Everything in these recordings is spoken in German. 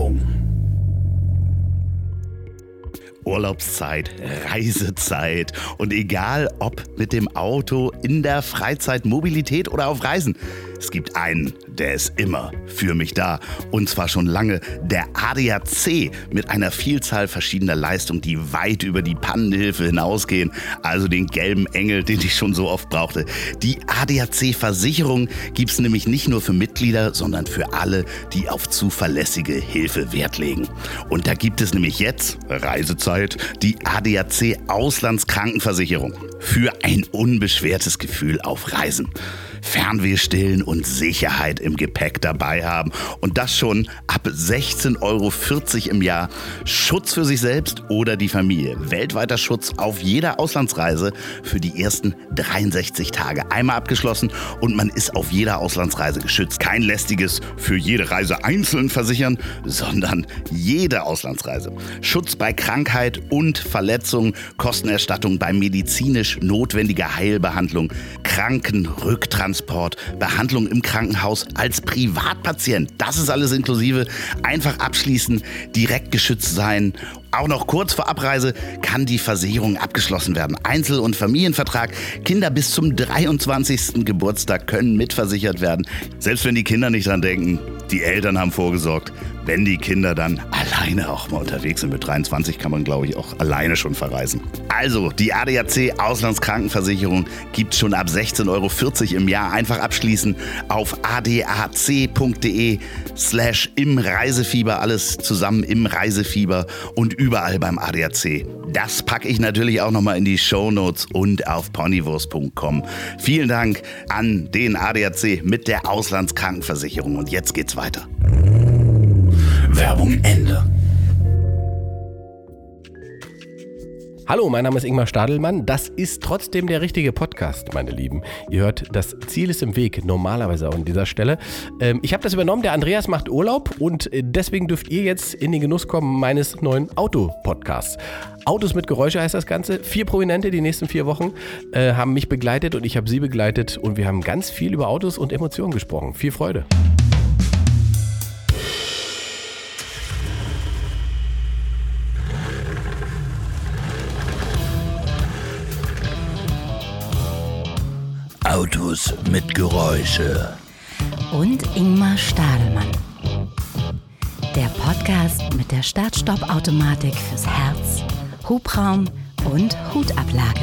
Werbung. Urlaubszeit, Reisezeit und egal ob mit dem Auto, in der Freizeit, Mobilität oder auf Reisen. Es gibt einen, der ist immer für mich da. Und zwar schon lange. Der ADAC mit einer Vielzahl verschiedener Leistungen, die weit über die Pannenhilfe hinausgehen. Also den gelben Engel, den ich schon so oft brauchte. Die ADAC-Versicherung gibt es nämlich nicht nur für Mitglieder, sondern für alle, die auf zuverlässige Hilfe Wert legen. Und da gibt es nämlich jetzt, Reisezeit, die ADAC Auslandskrankenversicherung. Für ein unbeschwertes Gefühl auf Reisen. Fernweh stillen und Sicherheit im Gepäck dabei haben. Und das schon ab 16,40 Euro im Jahr. Schutz für sich selbst oder die Familie. Weltweiter Schutz auf jeder Auslandsreise für die ersten 63 Tage. Einmal abgeschlossen und man ist auf jeder Auslandsreise geschützt. Kein lästiges für jede Reise einzeln versichern, sondern jede Auslandsreise. Schutz bei Krankheit und Verletzung, Kostenerstattung bei medizinisch notwendiger Heilbehandlung, Krankenrücktransport, Behandlung im Krankenhaus als Privatpatient. Das ist alles inklusive. Einfach abschließen, direkt geschützt sein auch noch kurz vor Abreise kann die Versicherung abgeschlossen werden. Einzel- und Familienvertrag. Kinder bis zum 23. Geburtstag können mitversichert werden. Selbst wenn die Kinder nicht dran denken, die Eltern haben vorgesorgt. Wenn die Kinder dann alleine auch mal unterwegs sind, mit 23 kann man, glaube ich, auch alleine schon verreisen. Also, die ADAC Auslandskrankenversicherung gibt schon ab 16,40 Euro im Jahr. Einfach abschließen auf adac.de slash im Reisefieber. Alles zusammen im Reisefieber und überall beim ADAC. Das packe ich natürlich auch nochmal in die Show Notes und auf ponywurst.com. Vielen Dank an den ADAC mit der Auslandskrankenversicherung. Und jetzt geht's weiter. Werbung Ende. Hallo, mein Name ist Ingmar Stadelmann. Das ist trotzdem der richtige Podcast, meine Lieben. Ihr hört, das Ziel ist im Weg, normalerweise auch an dieser Stelle. Ähm, ich habe das übernommen, der Andreas macht Urlaub und äh, deswegen dürft ihr jetzt in den Genuss kommen meines neuen Auto-Podcasts. Autos mit Geräusche heißt das Ganze. Vier Prominente die nächsten vier Wochen äh, haben mich begleitet und ich habe sie begleitet und wir haben ganz viel über Autos und Emotionen gesprochen. Viel Freude. Autos mit Geräusche. Und Ingmar Stadelmann. Der Podcast mit der Start-Stopp-Automatik fürs Herz, Hubraum und Hutablage.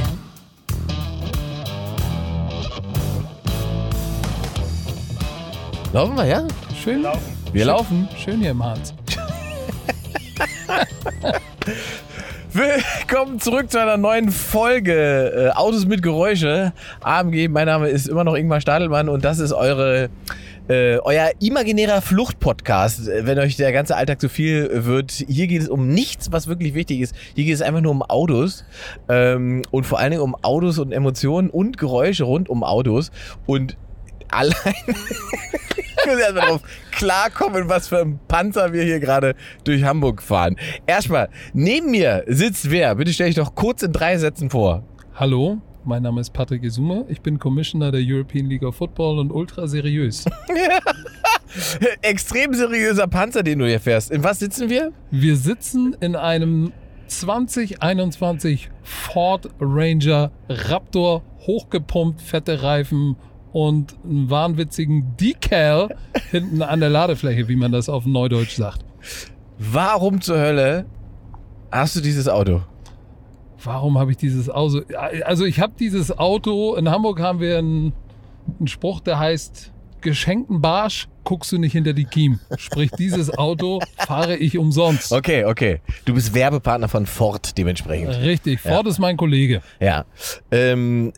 Laufen wir, ja? Schön. Wir laufen. Schön hier im Harz. Willkommen zurück zu einer neuen Folge äh, Autos mit Geräusche. AMG, mein Name ist immer noch Ingmar Stadelmann und das ist eure äh, euer imaginärer Fluchtpodcast. Wenn euch der ganze Alltag zu viel wird, hier geht es um nichts, was wirklich wichtig ist. Hier geht es einfach nur um Autos ähm, und vor allen Dingen um Autos und Emotionen und Geräusche rund um Autos und allein ich muss erstmal drauf klarkommen, was für ein Panzer wir hier gerade durch Hamburg fahren. Erstmal, neben mir sitzt wer? Bitte stell dich doch kurz in drei Sätzen vor. Hallo, mein Name ist Patrick Isume. Ich bin Commissioner der European League of Football und ultra seriös. Extrem seriöser Panzer, den du hier fährst. In was sitzen wir? Wir sitzen in einem 2021 Ford Ranger Raptor, hochgepumpt, fette Reifen und einen wahnwitzigen Decal hinten an der Ladefläche, wie man das auf Neudeutsch sagt. Warum zur Hölle hast du dieses Auto? Warum habe ich dieses Auto? Also ich habe dieses Auto, in Hamburg haben wir einen, einen Spruch, der heißt, geschenkten Barsch guckst du nicht hinter die Kiem. Sprich, dieses Auto fahre ich umsonst. Okay, okay. Du bist Werbepartner von Ford dementsprechend. Richtig, Ford Ja. ist mein Kollege. Ja. Ähm,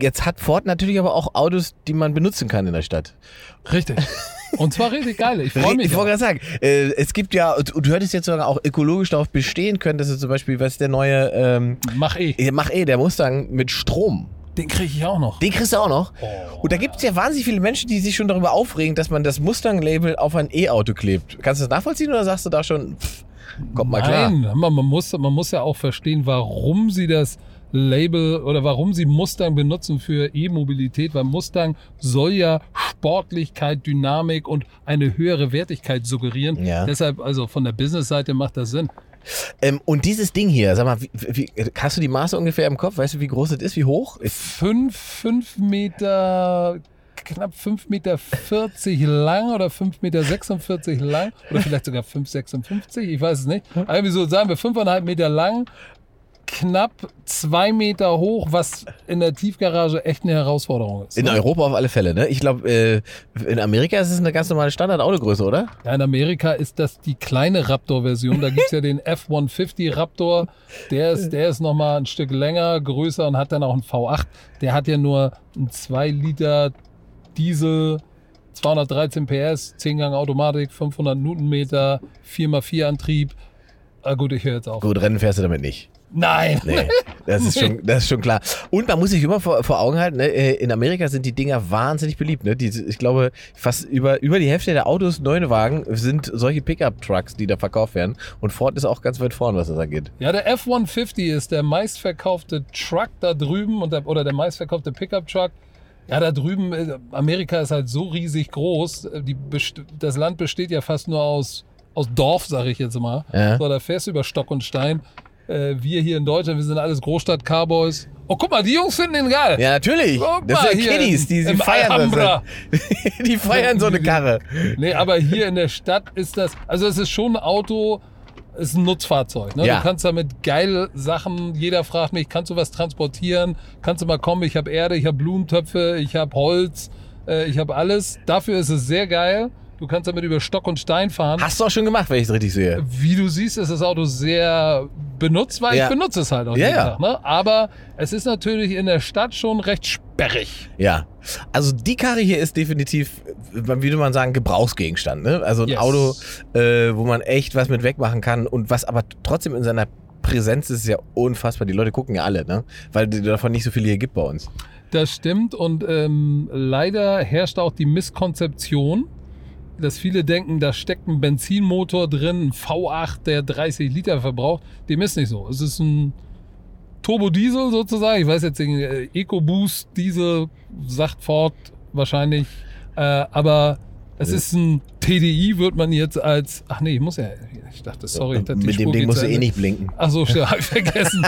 jetzt hat Ford natürlich aber auch Autos, die man benutzen kann in der Stadt. Richtig. Und zwar richtig geil. Ich freue mich. Ich wollte gerade sagen, äh, es gibt ja, und du hättest jetzt sogar auch ökologisch darauf bestehen können, dass du zum Beispiel, was der neue, ähm, Mach eh. mach eh, der Mustang mit Strom. Den kriege ich auch noch. Den kriegst du auch noch. Oh. Und da gibt es ja wahnsinnig viele Menschen, die sich schon darüber aufregen, dass man das Mustang-Label auf ein E-Auto klebt. Kannst du das nachvollziehen oder sagst du da schon, pff, kommt mal klar? Nein, man, man, muss, man muss ja auch verstehen, warum sie das Label oder warum sie Mustang benutzen für E-Mobilität, weil Mustang soll ja Sportlichkeit, Dynamik und eine höhere Wertigkeit suggerieren. Ja. Deshalb, also von der Business-Seite macht das Sinn. Ähm, und dieses Ding hier, sag mal, wie, wie, hast du die Maße ungefähr im Kopf? Weißt du, wie groß es ist? Wie hoch? Fünf, fünf Meter, knapp 5,40 Meter 40 lang oder 5,46 Meter lang oder vielleicht sogar 5,56, ich weiß es nicht. Irgendwie so sagen wir 5,5 Meter lang, knapp zwei Meter hoch, was in der Tiefgarage echt eine Herausforderung ist. In ne? Europa auf alle Fälle, ne? Ich glaube, äh, in Amerika ist es eine ganz normale Standard-Autogröße, oder? Ja, in Amerika ist das die kleine Raptor-Version. Da gibt's ja den F-150 Raptor. Der ist, der ist nochmal ein Stück länger, größer und hat dann auch einen V8. Der hat ja nur einen 2 Liter Diesel, 213 PS, 10-Gang Automatik, 500 Newtonmeter, 4x4 Antrieb. Ah, gut, ich höre jetzt auf. Gut, Rennen fährst du damit nicht. Nein! Nee, das ist schon, das ist schon klar. Und man muss sich immer vor, vor Augen halten, ne? äh, in Amerika sind die Dinger wahnsinnig beliebt. Ne? Die, ich glaube, fast über, über die Hälfte der Autos, neue Wagen, sind solche Pickup-Trucks, die da verkauft werden. Und Ford ist auch ganz weit vorn, was das angeht. Ja, der F-150 ist der meistverkaufte Truck da drüben und der, oder der meistverkaufte Pickup-Truck. Ja, da drüben, äh, Amerika ist halt so riesig groß. äh, Die, das Land besteht ja fast nur aus, aus Dorf, sage ich jetzt mal. Ja. So, da fährst du über Stock und Stein. Äh, wir hier in Deutschland, wir sind alles Großstadt-Cowboys. Oh, guck mal, die Jungs finden den geil. Ja, natürlich. Guck das sind Kiddies, die, die feiern das. die feiern so eine Karre. Nee, aber hier in der Stadt ist das, also es ist schon ein Auto, es ist ein Nutzfahrzeug. Ne? Ja. Du kannst damit geile Sachen, jeder fragt mich, kannst du was transportieren? Kannst du mal kommen, ich habe Erde, ich habe Blumentöpfe, ich habe Holz, äh, ich habe alles. Dafür ist es sehr geil. Du kannst damit über Stock und Stein fahren. Hast du auch schon gemacht, wenn ich es richtig sehe. Wie du siehst, ist das Auto sehr benutzt, weil Ja. ich benutze es halt auch Ja, jeden ja. Tag. Ne? Aber es ist natürlich in der Stadt schon recht sperrig. Ja. Also die Karre hier ist definitiv, wie würde man sagen, Gebrauchsgegenstand. Ne? Also ein Yes. Auto, äh, wo man echt was mit wegmachen kann und was aber trotzdem in seiner Präsenz ist, ist ja unfassbar. Die Leute gucken ja alle, ne? Weil davon nicht so viele hier gibt bei uns. Das stimmt und ähm, leider herrscht auch die Misskonzeption, dass viele denken, da steckt ein Benzinmotor drin, ein V8, der 30 Liter verbraucht. Dem ist nicht so. Es ist ein Turbodiesel sozusagen. Ich weiß jetzt den äh, EcoBoost Diesel, sagt Ford wahrscheinlich. Äh, aber es ist ein TDI, wird man jetzt als. Ach nee, ich muss ja. Ich dachte, sorry. die mit dem Spur Ding geht musst du eh nicht blinken. Achso, hab ich vergessen.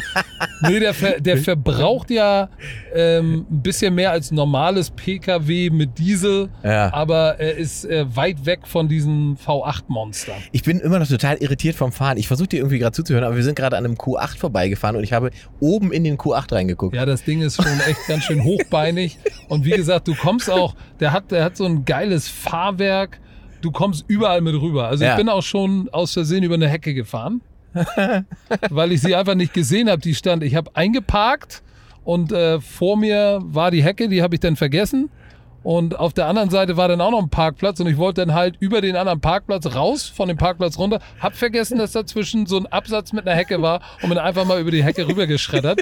nee, der, der verbraucht ja ähm, ein bisschen mehr als normales Pkw mit Diesel, Ja. aber er ist äh, weit weg von diesen V8-Monstern. Ich bin immer noch total irritiert vom Fahren. Ich versuche dir irgendwie gerade zuzuhören, aber wir sind gerade an einem Q8 vorbeigefahren und ich habe oben in den Q8 reingeguckt. Ja, das Ding ist schon echt ganz schön hochbeinig. Und wie gesagt, du kommst auch, der hat, der hat so ein geiles Fahrwerk. Du kommst überall mit rüber. Also Ja. ich bin auch schon aus Versehen über eine Hecke gefahren, weil ich sie einfach nicht gesehen habe. Die stand, ich habe eingeparkt und äh, vor mir war die Hecke, die habe ich dann vergessen. Und auf der anderen Seite war dann auch noch ein Parkplatz und ich wollte dann halt über den anderen Parkplatz raus, von dem Parkplatz runter. Hab vergessen, dass dazwischen so ein Absatz mit einer Hecke war und bin einfach mal über die Hecke rübergeschreddert.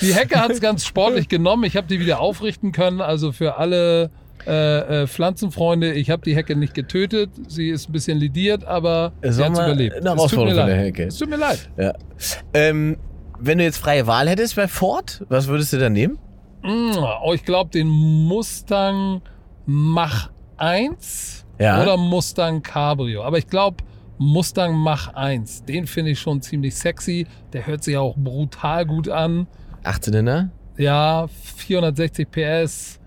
Die Hecke hat es ganz sportlich genommen. Ich habe die wieder aufrichten können. Also für alle äh, äh, Pflanzenfreunde, ich habe die Hecke nicht getötet. Sie ist ein bisschen lidiert, aber Es sie war hat überlebt. eine Es tut Herausforderung leid. eine Hecke. Es tut mir leid. Ja. Ähm, wenn du jetzt freie Wahl hättest bei Ford, was würdest du dann nehmen? Mm, Oh, ich glaube, den Mustang Mach 1 Ja. oder Mustang Cabrio. Aber ich glaube, Mustang Mach 1, den finde ich schon ziemlich sexy. Der hört sich auch brutal gut an. 18 ne? Ja, 460 PS.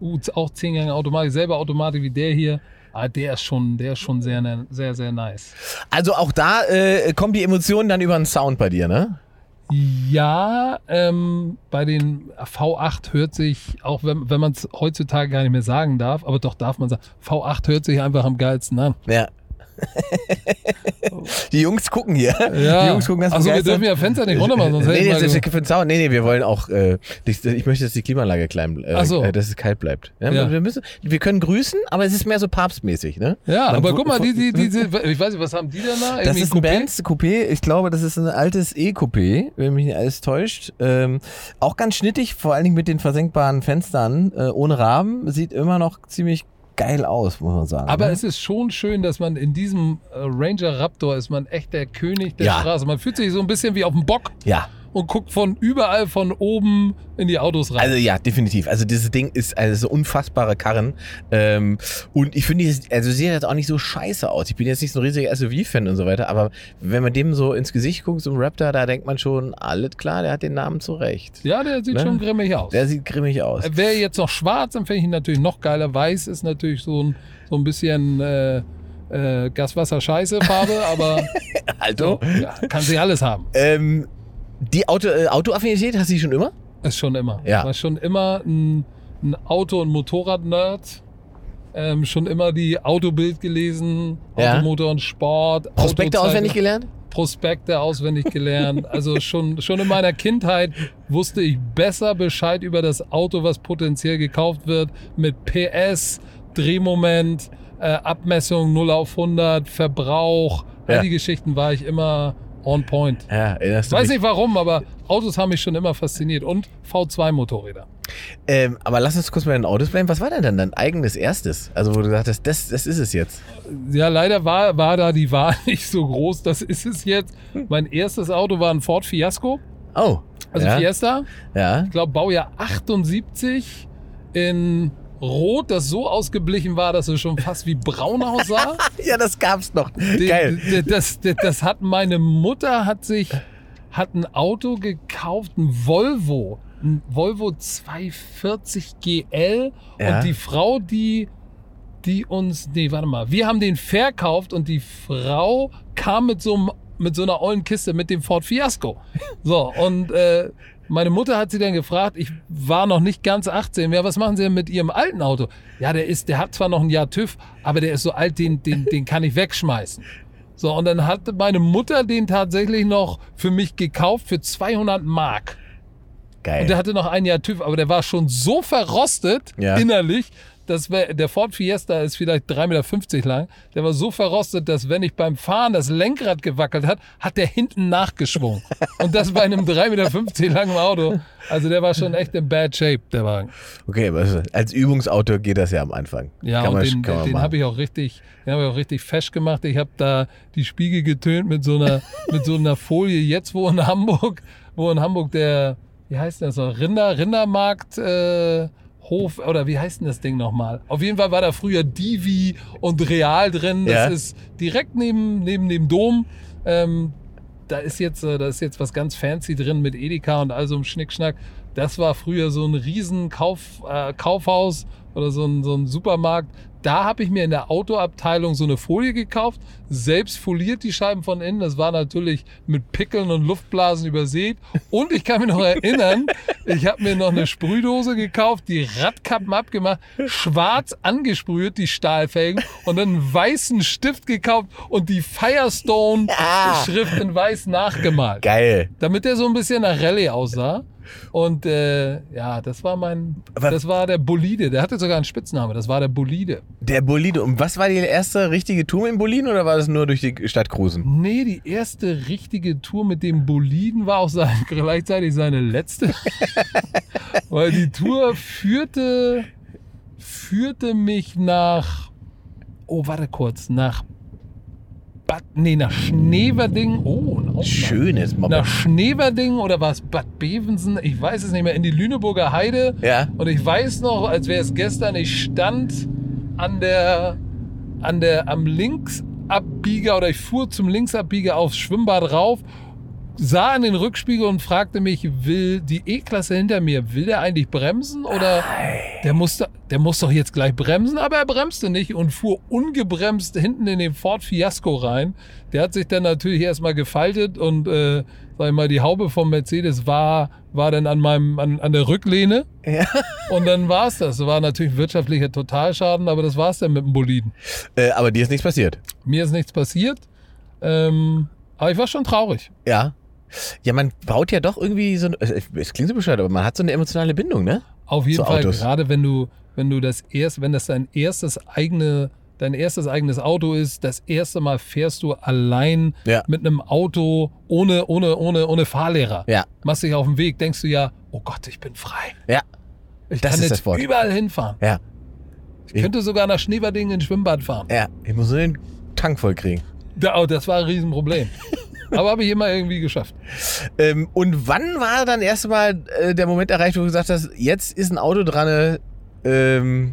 Uh, auch 10 Gänge Automatik, selbe Automatik wie der hier. Ah, der ist schon, der ist schon sehr, sehr, sehr nice. Also auch da äh, kommen die Emotionen dann über den Sound bei dir, ne? Ja, ähm, bei den V8 hört sich, auch wenn, wenn man es heutzutage gar nicht mehr sagen darf, aber doch darf man sagen, V8 hört sich einfach am geilsten an. Ja. die Jungs gucken hier. Ja. Die Jungs gucken ganz Achso, wir dürfen ja Fenster nicht runter machen, sonst nee, nee, das ist für den. Nee, nee, wir wollen auch, äh, ich, ich möchte, dass die Klimaanlage klein, äh, so. äh, dass es kalt bleibt. Ja, Ja. Wir, müssen, wir können grüßen, aber es ist mehr so papstmäßig, ne? Ja, Man- aber guck mal, die, die, diese, ich weiß nicht, was haben die denn da? Das Irgendwie ist ein Coupé? Benz Coupé. Ich glaube, das ist ein altes E-Coupé, wenn mich nicht alles täuscht. Ähm, auch ganz schnittig, vor allen Dingen mit den versenkbaren Fenstern, äh, ohne Rahmen. Sieht immer noch ziemlich geil aus, muss man sagen. Aber ne? es ist schon schön, dass man in diesem äh, Ranger Raptor ist man echt der König der Ja. Straße. Man fühlt sich so ein bisschen wie auf dem Bock ja, und guckt von überall von oben in die Autos rein. Also ja, definitiv. Also dieses Ding ist also so unfassbare Karren. Ähm, und ich finde, also sieht jetzt auch nicht so scheiße aus. Ich bin jetzt nicht so ein riesiger SUV-Fan und so weiter, aber wenn man dem so ins Gesicht guckt, so ein Raptor, da denkt man schon, alles klar, der hat den Namen zurecht. ja, der sieht Ne? schon grimmig aus. Der sieht grimmig aus. Wäre jetzt noch schwarz, dann fände ich ihn natürlich noch geiler. Weiß ist natürlich so ein, so ein bisschen äh, äh, Gaswasser-Scheiße-Farbe, aber Also, ja, kann sie alles haben. ähm, die Auto, äh, Autoaffinität hast du die schon immer? Ist schon immer. Ja. War schon immer ein, ein Auto- und Motorrad-Nerd. Ähm, schon immer die Autobild gelesen, Ja. Automotor und Sport. Prospekte auswendig gelernt? Prospekte auswendig gelernt. Also schon, schon in meiner Kindheit wusste ich besser Bescheid über das Auto, was potenziell gekauft wird, mit PS, Drehmoment, äh, Abmessung 0 auf 100, Verbrauch. Ja. All die Geschichten war ich immer on point. Ja, erinnerst Ich du weiß mich? nicht warum, aber Autos haben mich schon immer fasziniert. Und V2-Motorräder. Ähm, aber lass uns kurz bei den Autos bleiben. Was war denn dann dein eigenes erstes? Also, wo du gesagt hast, das, das ist es jetzt. Ja, leider war, war da die Wahl nicht so groß. Das ist es jetzt. Mein erstes Auto war ein Ford Fiasco, Oh. also ja, Fiesta. Ja. ich glaube, Baujahr 78 in Rot, das so ausgeblichen war, dass es schon fast wie braun aussah. Ja, das gab's noch. Geil. Das, das, das hat meine Mutter hat sich hat ein Auto gekauft, ein Volvo, ein Volvo 240 GL Ja. und die Frau, die die uns, nee, warte mal, wir haben den verkauft und die Frau kam mit so einem mit so einer ollen Kiste mit dem Ford Fiasco. So, und äh, meine Mutter hat sie dann gefragt, ich war noch nicht ganz 18, ja, was machen Sie denn mit Ihrem alten Auto? Ja, der ist, der hat zwar noch ein Jahr TÜV, aber der ist so alt, den, den, den kann ich wegschmeißen. So, und dann hat meine Mutter den tatsächlich noch für mich gekauft für 200 Mark. Geil. Und der hatte noch ein Jahr TÜV, aber der war schon so verrostet Ja. innerlich, dass der Ford Fiesta ist vielleicht 3,50 Meter lang. Der war so verrostet, dass wenn ich beim Fahren das Lenkrad gewackelt hat, hat der hinten nachgeschwungen. Und das bei einem 3,50 Meter langen Auto. Also der war schon echt in bad shape, der Wagen. okay, aber als Übungsauto geht das ja am Anfang. Ja, Kann und man- den, den habe ich auch richtig, den habe ich auch richtig fesch gemacht. Ich habe da die Spiegel getönt mit so einer, mit so einer Folie. Jetzt wo in Hamburg, wo in Hamburg der, wie heißt das noch, Rinder, Rindermarkt, äh, Hof, oder wie heißt denn das Ding nochmal? Auf jeden Fall war da früher Divi und Real drin. Das Ja. ist direkt neben, neben dem Dom. Ähm, da ist jetzt, äh, da ist jetzt was ganz fancy drin mit Edeka und all so einem Schnickschnack. Das war früher so ein riesen Kauf, äh, Kaufhaus oder so ein, so ein Supermarkt. Da habe ich mir in der Autoabteilung so eine Folie gekauft, selbst foliert die Scheiben von innen. Das war natürlich mit Pickeln und Luftblasen übersät. Und ich kann mich noch erinnern, ich habe mir noch eine Sprühdose gekauft, die Radkappen abgemacht, schwarz angesprüht, die Stahlfelgen, und dann einen weißen Stift gekauft und die Firestone-Schrift in weiß nachgemalt Geil. damit der so ein bisschen nach Rallye aussah. Und äh, ja, das war mein, Aber- das war der Bolide. Der hatte sogar einen Spitzname. Das war der Bolide. Der Bolide. Und was war die erste richtige Tour mit Boliden oder war das nur durch die Stadt cruisen? Nee, die erste richtige Tour mit dem Boliden war auch sein, gleichzeitig seine letzte. Weil die Tour führte, führte mich nach, oh, warte kurz, nach Bad, nee, nach Schneverding. Oh, Schönes Moped. nach Schneverding oder war es Bad Bevensen? Ich weiß es nicht mehr. In die Lüneburger Heide. Ja. Und ich weiß noch, als wäre es gestern, ich stand an der, an der, am Linksabbieger oder ich fuhr zum Linksabbieger aufs Schwimmbad rauf, sah in den Rückspiegel und fragte mich, will die E-Klasse hinter mir, will der eigentlich bremsen oder der muss, da- der muss doch jetzt gleich bremsen, aber er bremste nicht und fuhr ungebremst hinten in den Ford Fiasco rein. Der hat sich dann natürlich erstmal gefaltet und, äh, sag ich mal, die Haube vom Mercedes war, war dann an meinem, an, an der Rücklehne. Ja. Und dann war es das. War natürlich wirtschaftlicher Totalschaden, aber das war es dann mit dem Boliden. Äh, aber dir ist nichts passiert. Mir ist nichts passiert. Ähm, aber ich war schon traurig. Ja. Ja, man baut ja doch irgendwie so, äh, es klingt so bescheuert, aber man hat so eine emotionale Bindung, ne? Auf jeden Zu Fall, Autos. gerade wenn du, wenn du das erst, wenn das dein erstes eigene, dein erstes eigenes Auto ist, das erste Mal fährst du allein Ja. mit einem Auto ohne, ohne, ohne, ohne Fahrlehrer. Ja. Machst dich auf den Weg, denkst du ja, oh Gott, ich bin frei. Ja. Ich Das kann ist jetzt das Wort. überall hinfahren. Ja. Ich könnte sogar nach Schneverdingen ins Schwimmbad fahren. Ja. Ich muss nur den Tank voll kriegen. Da, oh, das war ein Riesenproblem. Aber habe ich immer irgendwie geschafft. Ähm, und wann war dann erst mal äh, der Moment erreicht, wo du gesagt hast, jetzt ist ein Auto dran, ähm,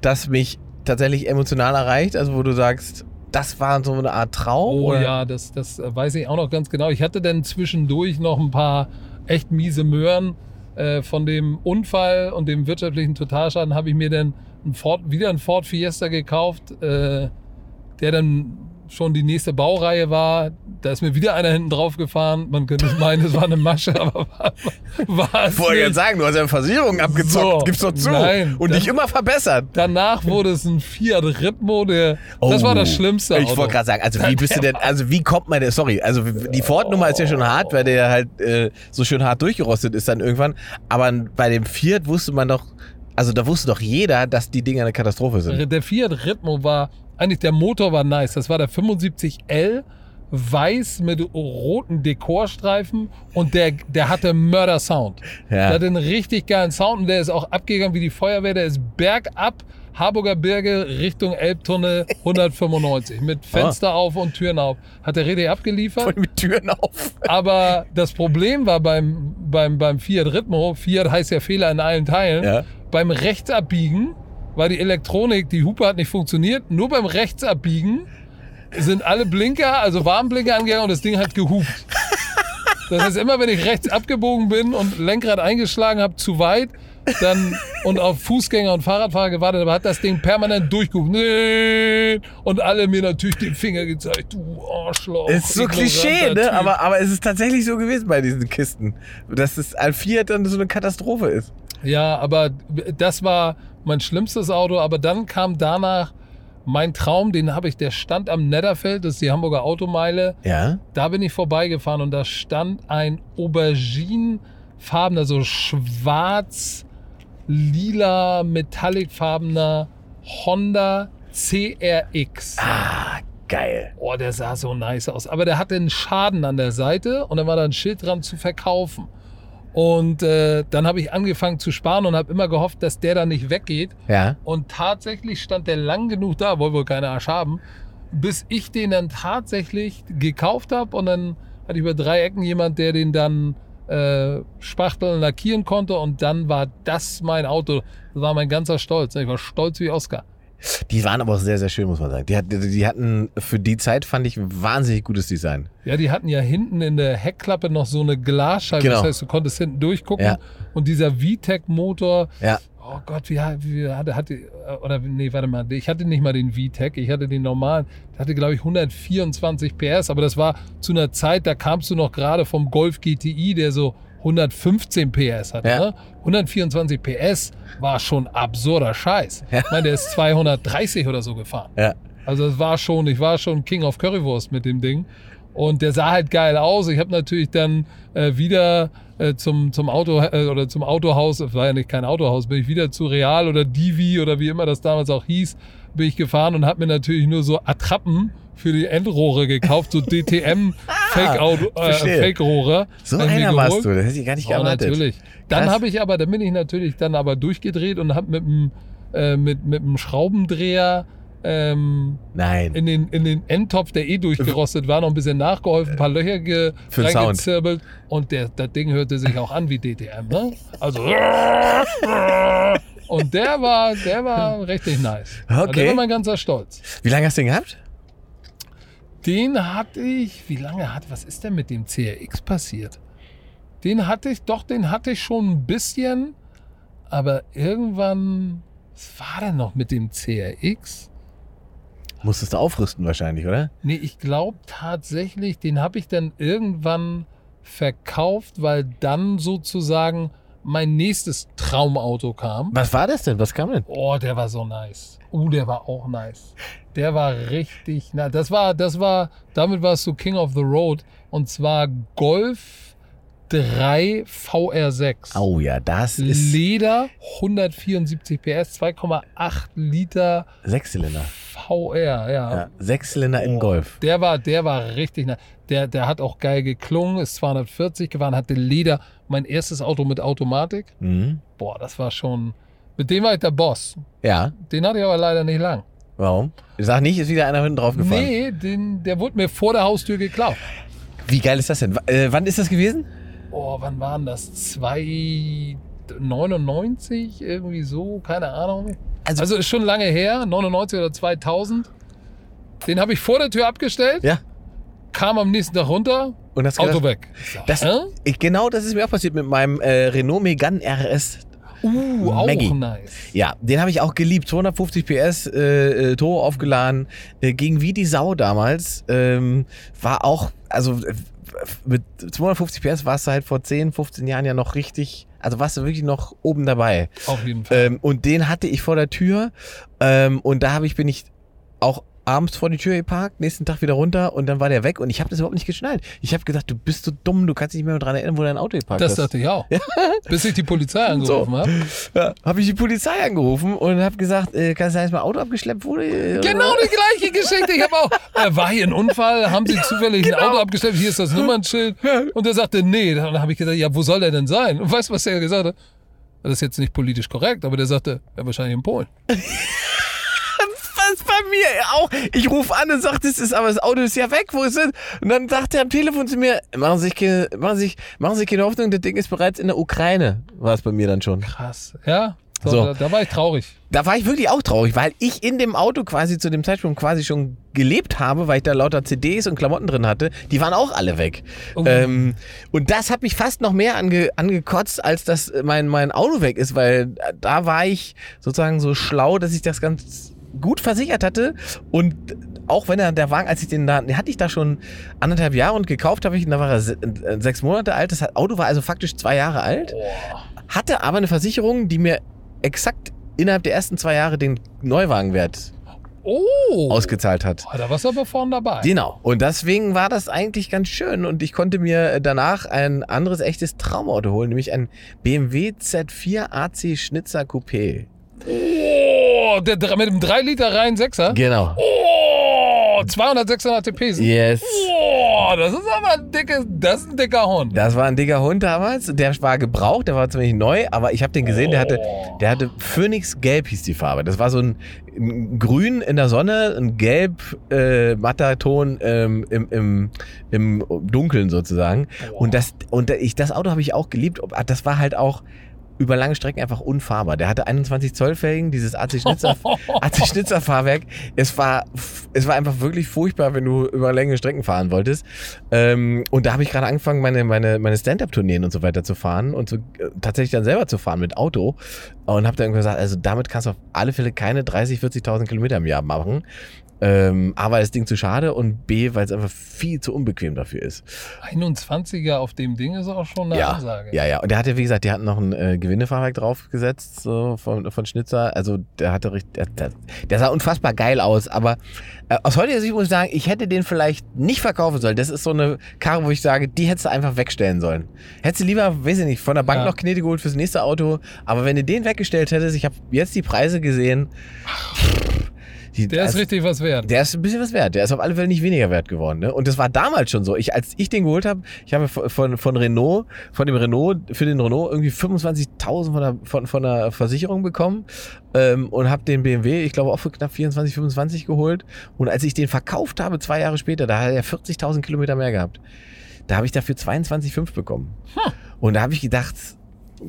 das mich tatsächlich emotional erreicht? Also wo du sagst, das war so eine Art Traum? Oh oder? ja, das, das äh, weiß ich auch noch ganz genau. Ich hatte dann zwischendurch noch ein paar echt miese Möhren. Äh, von dem Unfall und dem wirtschaftlichen Totalschaden habe ich mir dann ein Ford, wieder ein Ford Fiesta gekauft, äh, der dann schon die nächste Baureihe war. Da ist mir wieder einer hinten drauf gefahren. Man könnte meinen, es war eine Masche, aber war, war es Ich wollte jetzt sagen, du hast ja Versicherung abgezockt, So, gib's doch zu. nein, und dann- dich immer verbessert. Danach wurde es ein Fiat Ritmo, der, das war das Schlimmste. Oh. Ich Auto. wollte gerade sagen, also wie bist du denn, also wie kommt man denn, sorry, also die Ford-Nummer ist ja schon hart, weil der halt äh, so schön hart durchgerostet ist dann irgendwann. Aber bei dem Fiat wusste man doch, also da wusste doch jeder, dass die Dinger eine Katastrophe sind. Der Fiat Ritmo war, eigentlich der Motor war nice. Das war der 75L, weiß mit roten Dekorstreifen und der, der hatte Mörder-Sound. Ja. Der hatte einen richtig geilen Sound und der ist auch abgegangen wie die Feuerwehr. Der ist bergab, Harburger Berge Richtung Elbtunnel 195 mit Fenster auf und Türen auf. Hat der richtig abgeliefert. Voll mit Türen auf. Aber das Problem war beim, beim, beim Fiat Ritmo, Fiat heißt ja Fehler in allen Teilen, Ja. beim Rechtsabbiegen war die Elektronik, die Hupe hat nicht funktioniert, nur beim Rechtsabbiegen sind alle Blinker, also Warnblinker angegangen und das Ding hat gehupt. Das heißt, immer wenn ich rechts abgebogen bin und Lenkrad eingeschlagen habe, zu weit, dann und auf Fußgänger und Fahrradfahrer gewartet habe, hat das Ding permanent durchgehupt. Nee. Und alle mir natürlich den Finger gezeigt. Du Arschloch. ist so Klischee, ne? Typ. Aber, aber es ist tatsächlich so gewesen bei diesen Kisten. Dass das ein Fiat dann so eine Katastrophe ist. Ja, aber das war mein schlimmstes Auto. Aber dann kam danach mein Traum, den habe ich, der stand am Netterfeld, das ist die Hamburger Automeile. Ja. Da bin ich vorbeigefahren und da stand ein Auberginefarbener, so schwarz, lila, metallicfarbener Honda CRX. Ah, geil. Oh, der sah so nice aus. Aber der hatte einen Schaden an der Seite und dann war da ein Schild dran zu verkaufen. Und äh, dann habe ich angefangen zu sparen und habe immer gehofft, dass der da nicht weggeht. Ja. Und tatsächlich stand der lang genug da, wollte wohl keine Arsch haben, bis ich den dann tatsächlich gekauft habe. Und dann hatte ich über drei Ecken jemand, der den dann äh, spachteln, lackieren konnte. Und dann war das mein Auto. Das war mein ganzer Stolz. Ich war stolz wie Oscar. Die waren aber auch sehr, sehr schön, muss man sagen. Die, hat, die hatten für die Zeit, fand ich, wahnsinnig gutes Design. Ja, die hatten ja hinten in der Heckklappe noch so eine Glasscheibe. Genau. Das heißt, du konntest hinten durchgucken. Ja. Und dieser VTEC-Motor, Ja. oh Gott, wie, wie hatte, hatte, oder nee, warte mal, ich hatte nicht mal den VTEC, ich hatte den normalen. Der hatte, glaube ich, 124 PS, aber das war zu einer Zeit, da kamst du noch gerade vom Golf GTI, der so 115 PS hatte. Ja. Ne? 124 PS war schon absurder Scheiß. Ja. Ich meine, der ist 230 oder so gefahren. Ja. Also es war schon, ich war schon King of Currywurst mit dem Ding. Und der sah halt geil aus. Ich habe natürlich dann äh, wieder äh, zum, zum Auto äh, oder zum Autohaus, es war ja nicht kein Autohaus, bin ich wieder zu Real oder Divi oder wie immer das damals auch hieß, bin ich gefahren und habe mir natürlich nur so Attrappen für die Endrohre gekauft, so DTM Fake Auto, äh, verstehe. Fake Rohre. So einer warst du, das hätte ich gar nicht Oh, erwartet. natürlich. Dann habe ich aber, dann bin ich natürlich dann aber durchgedreht und habe mit dem äh, mit, mit dem Schraubendreher ähm, Nein. in den, in den Endtopf, der eh durchgerostet war, noch ein bisschen nachgeholfen, ein paar Löcher ge reingezirbelt und der, das Ding hörte sich auch an wie DTM, ne? Also und der war, der war richtig nice. Okay. Der war mein ganzer Stolz. Wie lange hast du den gehabt? Den hatte ich, wie lange hat, was ist denn mit dem CRX passiert? Den hatte ich, doch, den hatte ich schon ein bisschen, aber irgendwann, was war denn noch mit dem CRX? Musstest du aufrüsten wahrscheinlich, oder? Nee, ich glaube tatsächlich, den habe ich dann irgendwann verkauft, weil dann sozusagen mein nächstes Traumauto kam. Was war das denn? Was kam denn? Oh, der war so nice. Uh, der war auch nice. Der war richtig, na, das war, das war, damit warst du King of the Road. Und zwar Golf 3 VR6. Oh ja, das ist Leder, 174 PS, 2,8 Liter Sechszylinder. VR, ja. Ja, Sechszylinder im Golf. Der war, der war richtig, der, der hat auch geil geklungen, ist 240 gefahren, hatte Leder. Mein erstes Auto mit Automatik. Mhm. Boah, das war schon, mit dem war ich der Boss. Ja, Den hatte ich aber leider nicht lang. warum? Sag nicht, ist wieder einer hinten drauf gefahren. Nee, den, der wurde mir vor der Haustür geklaut. Wie geil ist das denn? W äh, wann ist das gewesen? Oh, wann waren das? 299 irgendwie so, keine Ahnung. Also- Also, ist schon lange her, 99 oder 2000. Den habe ich vor der Tür abgestellt, Ja. kam am nächsten Tag runter, Und hast Auto weg. Das, ich, genau das ist mir auch passiert mit meinem äh, Renault Megane RS. Uh, auch Maggie. nice. Ja, den habe ich auch geliebt. 250 PS, äh, äh, Turbo aufgeladen, äh, ging wie die Sau damals. Ähm, war auch, also äh, mit 250 PS warst du halt vor 10, 15 Jahren ja noch richtig, also warst du wirklich noch oben dabei. Auf jeden Fall. Ähm, und den hatte ich vor der Tür. Ähm, und da habe ich, bin ich auch abends vor die Tür geparkt, nächsten Tag wieder runter und dann war der weg und ich habe das überhaupt nicht geschnallt. Ich habe gedacht, du bist so dumm, du kannst dich nicht mehr daran erinnern, wo dein Auto geparkt das hast. dachte ich auch. Bis ich die Polizei angerufen habe. Ja, habe ich die Polizei angerufen und habe gesagt, äh, kann es sein, dass mein Auto abgeschleppt wurde? Äh, Genau die gleiche Geschichte. Ich habe auch, äh, war hier ein Unfall? Haben Sie zufällig ein genau. Auto abgestellt? Hier ist das Nummernschild. Und er sagte, nee. Dann habe ich gesagt, ja, wo soll der denn sein? Und weißt du, was er gesagt hat? Das ist jetzt nicht politisch korrekt, aber der sagte, ja, wahrscheinlich in Polen. Was bei mir auch? Ich rufe an und sage, das ist, aber das Auto ist ja weg, wo ist es? Und dann sagt er am Telefon zu mir, machen Sie sich keine, machen Sie sich, machen Sie sich keine Hoffnung, das Ding ist bereits in der Ukraine, war es bei mir dann schon. Krass. Ja, so, So. Da, da war ich traurig. Da war ich wirklich auch traurig, weil ich in dem Auto quasi zu dem Zeitpunkt quasi schon gelebt habe, weil ich da lauter CDs und Klamotten drin hatte. Die waren auch alle weg. Oh. Ähm, und das hat mich fast noch mehr ange, angekotzt, als dass mein, mein Auto weg ist, weil da war ich sozusagen so schlau, dass ich das ganz gut versichert hatte und auch wenn er der Wagen, als ich den da, den hatte ich da schon anderthalb Jahre und gekauft habe ich, ihn, da war er äh, sechs Monate alt. Das Auto war also faktisch zwei Jahre alt hatte aber eine Versicherung, die mir exakt innerhalb der ersten zwei Jahre den Neuwagenwert Oh, ausgezahlt hat. Ah, da warst du aber vorne dabei. Genau. Und deswegen war das eigentlich ganz schön. Und ich konnte mir danach ein anderes echtes Traumauto holen, nämlich ein BMW Z4 AC Schnitzer Coupé. Oh, der, mit dem 3 Liter rein 6er. Genau. Oh, 200, 600 TP. Yes. Oh, das ist aber ein dickes, das ist ein dicker Hund. Das war ein dicker Hund damals. Der war gebraucht, der war ziemlich neu, aber ich habe den gesehen, der hatte, der hatte Phoenix Gelb hieß die Farbe. Das war so ein, ein Grün in der Sonne, ein Gelb äh, matter Ton ähm, im, im, im Dunkeln sozusagen. Und das und ich das Auto habe ich auch geliebt. Ah, Das war halt auch über lange Strecken einfach unfahrbar. Der hatte 21 Zoll Felgen, dieses AC Schnitzer, AC Schnitzer Fahrwerk. Es war, es war einfach wirklich furchtbar, wenn du über längere Strecken fahren wolltest. Ähm, und da habe ich gerade angefangen, meine, meine, meine Stand-Up-Tourneen und so weiter zu fahren und so, äh, tatsächlich dann selber zu fahren mit Auto. Und habe dann gesagt, also damit kannst du auf alle Fälle keine 30, 40.000 Kilometer im Jahr machen. Ähm, A, weil das Ding zu schade und B, weil es einfach viel zu unbequem dafür ist. 21er auf dem Ding ist auch schon eine ja, Ansage. ja, ja. Und der hatte, wie gesagt, die hatten noch ein äh, Gewindefahrwerk draufgesetzt so von, von Schnitzer. Also der hatte richtig, der, der, der sah unfassbar geil aus. Aber äh, aus heutiger Sicht muss ich sagen, ich hätte den vielleicht nicht verkaufen sollen. Das ist so eine Karre, wo ich sage, die hättest du einfach wegstellen sollen. Hättest du lieber, weiß ich nicht, von der Bank Ja. noch Knete geholt fürs nächste Auto. Aber wenn du den weggestellt hättest, ich habe jetzt die Preise gesehen. Die, Der ist also- richtig was wert. der ist ein bisschen was wert. Der ist auf alle Fälle nicht weniger wert geworden. Ne? Und das war damals schon so. Ich, als ich den geholt habe, ich habe von, von, Renault, von dem Renault, für den Renault irgendwie 25.000 von der, von, von der Versicherung bekommen ähm, und habe den BMW, ich glaube auch für knapp 24, 25 geholt. Und als ich den verkauft habe, zwei Jahre später, da hat er 40.000 Kilometer mehr gehabt. Da habe ich dafür 22,5 bekommen. Und da habe ich gedacht,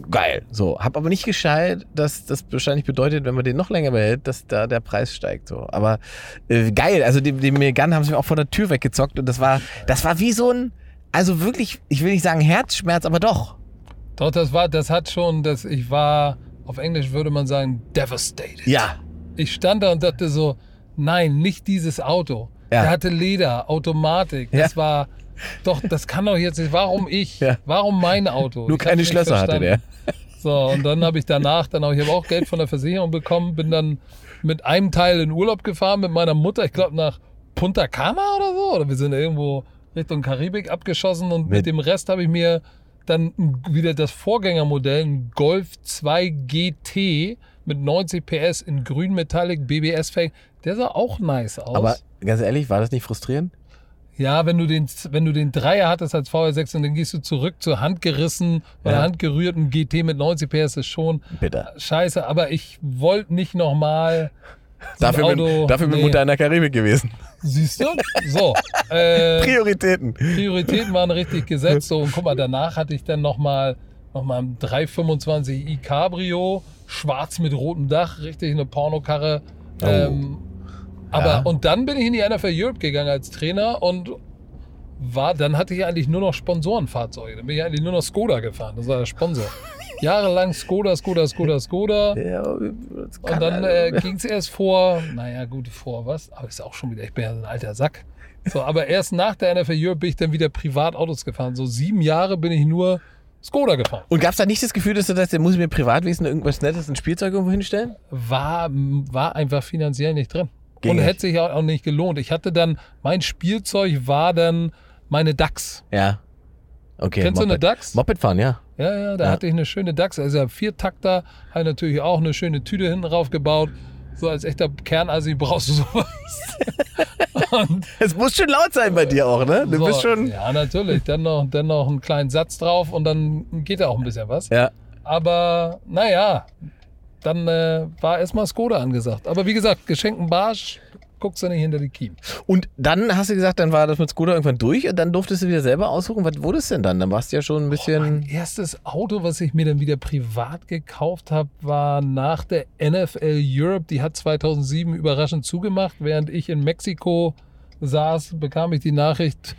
geil. So, habe aber nicht gescheit, dass das wahrscheinlich bedeutet, wenn man den noch länger behält, dass da der Preis steigt. So, aber äh, geil. Also den, den Megane haben sie mir auch vor der Tür weggezockt und das war, das war wie so ein, also wirklich, ich will nicht sagen Herzschmerz, aber doch. Doch, das war, das hat schon, das, ich war, auf Englisch würde man sagen, devastated. Ja, Ich stand da und dachte so, nein, nicht dieses Auto. Ja. Der hatte Leder, Automatik. Das Ja. war, doch, das kann doch jetzt nicht. Warum ich? Ja. Warum mein Auto? nur Ich keine Schlösser hatte der. So, und dann habe ich danach, dann auch, ich habe auch Geld von der Versicherung bekommen, bin dann mit einem Teil in Urlaub gefahren mit meiner Mutter, ich glaube nach Punta Cana oder so. Oder wir sind irgendwo Richtung Karibik abgeschossen und mit, Mit- dem Rest habe ich mir dann wieder das Vorgängermodell, ein Golf 2 GT mit 90 PS in grün Metallic BBS Felgen. Der sah auch nice aus. Aber ganz ehrlich, war das nicht frustrierend? Ja, wenn du den wenn du den Dreier hattest als VR6 und dann gehst du zurück zur handgerissen oder Ja. handgerührten GT mit 90 PS ist schon Bitter. scheiße, aber ich wollte nicht nochmal So Dafür, Auto, bin, dafür bin nee. Mutter in der Karibik gewesen. Siehst du? So. Äh, Prioritäten. Prioritäten waren richtig gesetzt. So, und guck mal, danach hatte ich dann nochmal noch mal ein 325i Cabrio, schwarz mit rotem Dach, richtig eine Pornokarre. Ähm, aber. Ja. und dann bin ich in die NFL Europe gegangen als Trainer und war, dann hatte ich eigentlich nur noch Sponsorenfahrzeuge. Dann bin ich eigentlich nur noch Skoda gefahren. Das war der Sponsor. Jahrelang Skoda, Skoda, Skoda, Skoda. Ja, Und dann er- äh, ging es erst vor, naja, gut, vor was? Aber ist auch schon wieder, ich bin ja ein alter Sack. So, aber erst nach der NFL Europe bin ich dann wieder Privatautos gefahren. So sieben Jahre bin ich nur Skoda gefahren. Und gab es da nicht das Gefühl, dass du der muss ich mir Privatwesen irgendwas Nettes, ein Spielzeug irgendwo hinstellen? War, war einfach finanziell nicht drin. Ging Und hätte sich auch nicht gelohnt. Ich hatte dann, mein Spielzeug war dann meine DAX. Ja. Okay. Kennst du eine Moped. DAX? Moped fahren, ja. Ja, ja, da Ja. hatte ich eine schöne DAX. Also ja, Viertakter, habe natürlich auch eine schöne Tüte hinten drauf gebaut. So als echter Kernassi brauchst du sowas. Und Es muss schon laut sein bei dir auch, ne? Du so, bist schon. Ja, natürlich. Dann noch, dann noch einen kleinen Satz drauf und dann geht da auch ein bisschen was. Ja. Aber naja, dann äh, war erstmal Skoda angesagt. Aber wie gesagt, geschenkten Barsch, guckst du nicht hinter die Kiem. Und dann hast du gesagt, dann war das mit Skoda irgendwann durch und dann durftest du wieder selber aussuchen. Was wurde es denn dann? Dann warst du ja schon ein Mein bisschen. erstes Auto, was ich mir dann wieder privat gekauft habe, war nach der NFL Europe. Die hat 2007 überraschend zugemacht. Während ich in Mexiko saß, bekam ich die Nachricht,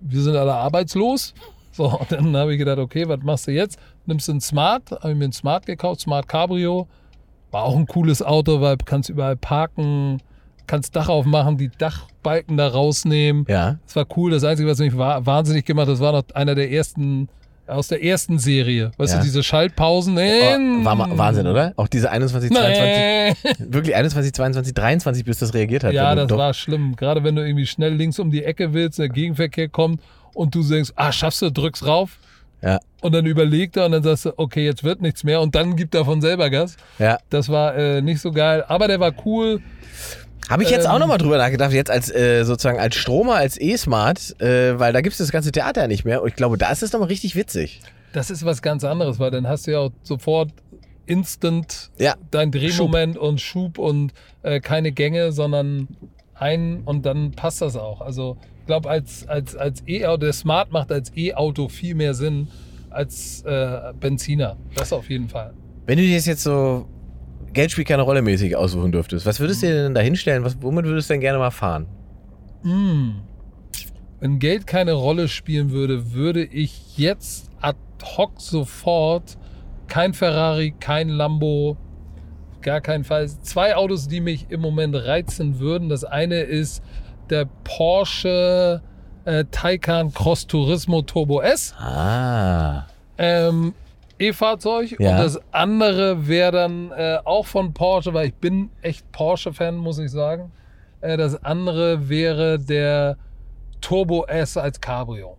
wir sind alle arbeitslos. So, und dann habe ich gedacht, okay, was machst du jetzt? Nimmst du einen Smart, habe ich mir einen Smart gekauft, Smart Cabrio. War auch ein cooles Auto, weil du kannst überall parken, kannst Dach aufmachen, die Dachbalken da rausnehmen. Ja. Das war cool. Das Einzige, was mich wa- wahnsinnig gemacht hat, das war noch einer der ersten, aus der ersten Serie. Weißt Ja. du, diese Schaltpausen. Oh, war Wahnsinn, oder? Auch diese 21, 22. Nee. Wirklich 21, 22, 23, bis das reagiert hat. Ja, du das doch- war schlimm. Gerade wenn du irgendwie schnell links um die Ecke willst, der Gegenverkehr kommt und du denkst, ah, schaffst du, drückst rauf. Ja. Und dann überlegt er und dann sagst du, okay, jetzt wird nichts mehr. Und dann gibt er von selber Gas. Ja. Das war äh, nicht so geil. Aber der war cool. Habe ich jetzt auch Ähm, nochmal drüber nachgedacht, jetzt als äh, sozusagen als Stromer, als E-Smart, äh, weil da gibt es das ganze Theater ja nicht mehr. Und ich glaube, da ist es nochmal richtig witzig. Das ist was ganz anderes, weil dann hast du ja auch sofort instant Ja. dein Drehmoment und Schub und äh, keine Gänge, sondern ein und dann passt das auch. Also ich glaube, als, als, als E-Auto, der Smart macht als E-Auto viel mehr Sinn als äh, Benziner. Das auf jeden Fall. Wenn du dir das jetzt so Geld spielt keine Rolle mäßig aussuchen dürftest, was würdest du dir denn da hinstellen? Was, womit würdest du denn gerne mal fahren? Mm. Wenn Geld keine Rolle spielen würde, würde ich jetzt ad hoc sofort kein Ferrari, kein Lambo, gar keinen Fall. Zwei Autos, die mich im Moment reizen würden. Das eine ist der Porsche äh, Taycan Cross Turismo Turbo S. Ah. Ähm, E-Fahrzeug. Ja. Und das andere wäre dann äh, auch von Porsche, weil ich bin echt Porsche-Fan, muss ich sagen. Äh, das andere wäre der Turbo S als Cabrio.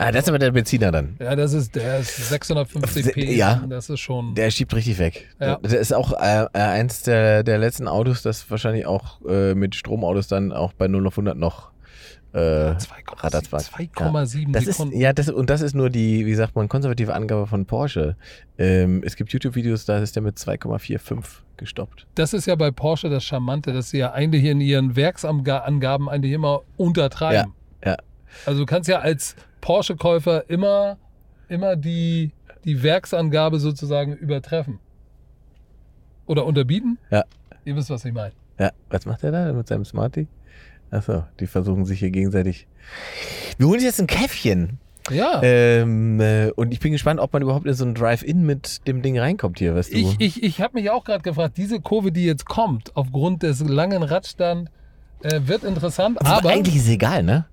Ah, das ist aber der Benziner dann. Ja, das ist, der ist 650 PS. Ja. Das ist schon. Der schiebt richtig weg. Ja. Der ist auch äh, äh, eins der, der letzten Autos, das wahrscheinlich auch äh, mit Stromautos dann auch bei 0 auf 100 noch äh, 2,7 Radarzack. 2,7 Das ist, Sekunden. ja, das, und das ist nur die, wie sagt man, konservative Angabe von Porsche. Ähm, es gibt YouTube-Videos, da ist der mit 2,45 gestoppt. Das ist ja bei Porsche das Charmante, dass sie ja eigentlich in ihren Werksangaben eigentlich immer untertreiben. Ja, ja. Also du kannst ja als Porsche-Käufer immer, immer die, die Werksangabe sozusagen übertreffen. Oder unterbieten? Ja. Ihr wisst, was ich meine. Ja, was macht er da mit seinem Smarty? Achso, die versuchen sich hier gegenseitig. Wir holen uns jetzt ein Käffchen. Ja. Ähm, äh, und ich bin gespannt, ob man überhaupt in so ein Drive-In mit dem Ding reinkommt hier, weißt du? ich ich, ich habe mich auch gerade gefragt, diese Kurve, die jetzt kommt, aufgrund des langen Radstand, äh, wird interessant. aber, Aber eigentlich ist es egal, ne?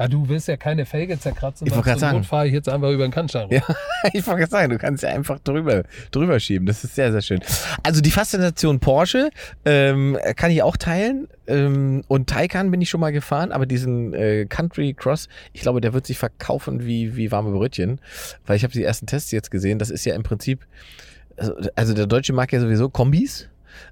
Ja, du willst ja keine Felge zerkratzen. Ich wollte. Not fahre ich jetzt einfach über den Kannstein. Ja, ich wollte gerade sagen, du kannst ja einfach drüber, drüber schieben. Das ist sehr, sehr schön. Also die Faszination Porsche ähm, kann ich auch teilen. Ähm, und Taycan bin ich schon mal gefahren, aber diesen äh, Country Cross, ich glaube, der wird sich verkaufen wie, wie warme Brötchen. Weil ich habe die ersten Tests jetzt gesehen. Das ist ja im Prinzip, also, also der Deutsche mag ja sowieso Kombis.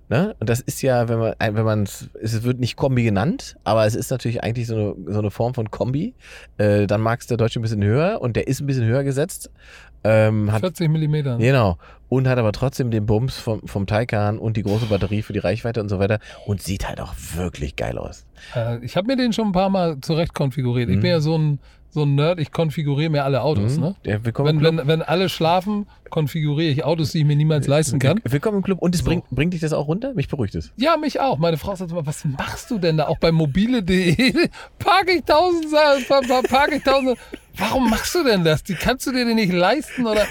Ne? Und das ist ja, wenn man, wenn man es wird nicht Kombi genannt, aber es ist natürlich eigentlich so eine, so eine Form von Kombi. Äh, dann mag es der Deutsche ein bisschen höher und der ist ein bisschen höher gesetzt. Ähm, hat 40 Millimeter. Genau. und hat aber trotzdem den Bums vom, vom Taycan und die große Batterie für die Reichweite und so weiter und sieht halt auch wirklich geil aus. Äh, ich habe mir den schon ein paar Mal zurecht konfiguriert. Ich Mhm. bin ja so ein, so ein Nerd, ich konfiguriere mir alle Autos. Mhm. Ne? Ja, Wenn, wenn, wenn alle schlafen, konfiguriere ich Autos, die ich mir niemals leisten kann. willkommen im Club. Und es So. bringt, bringt dich das auch runter? Mich beruhigt es. Ja, mich auch. Meine Frau sagt immer, was machst du denn da? Auch bei mobile.de parke ich tausend, Sa- pa- pa- parke ich tausend. Warum machst du denn das? Die kannst du dir denn nicht leisten oder?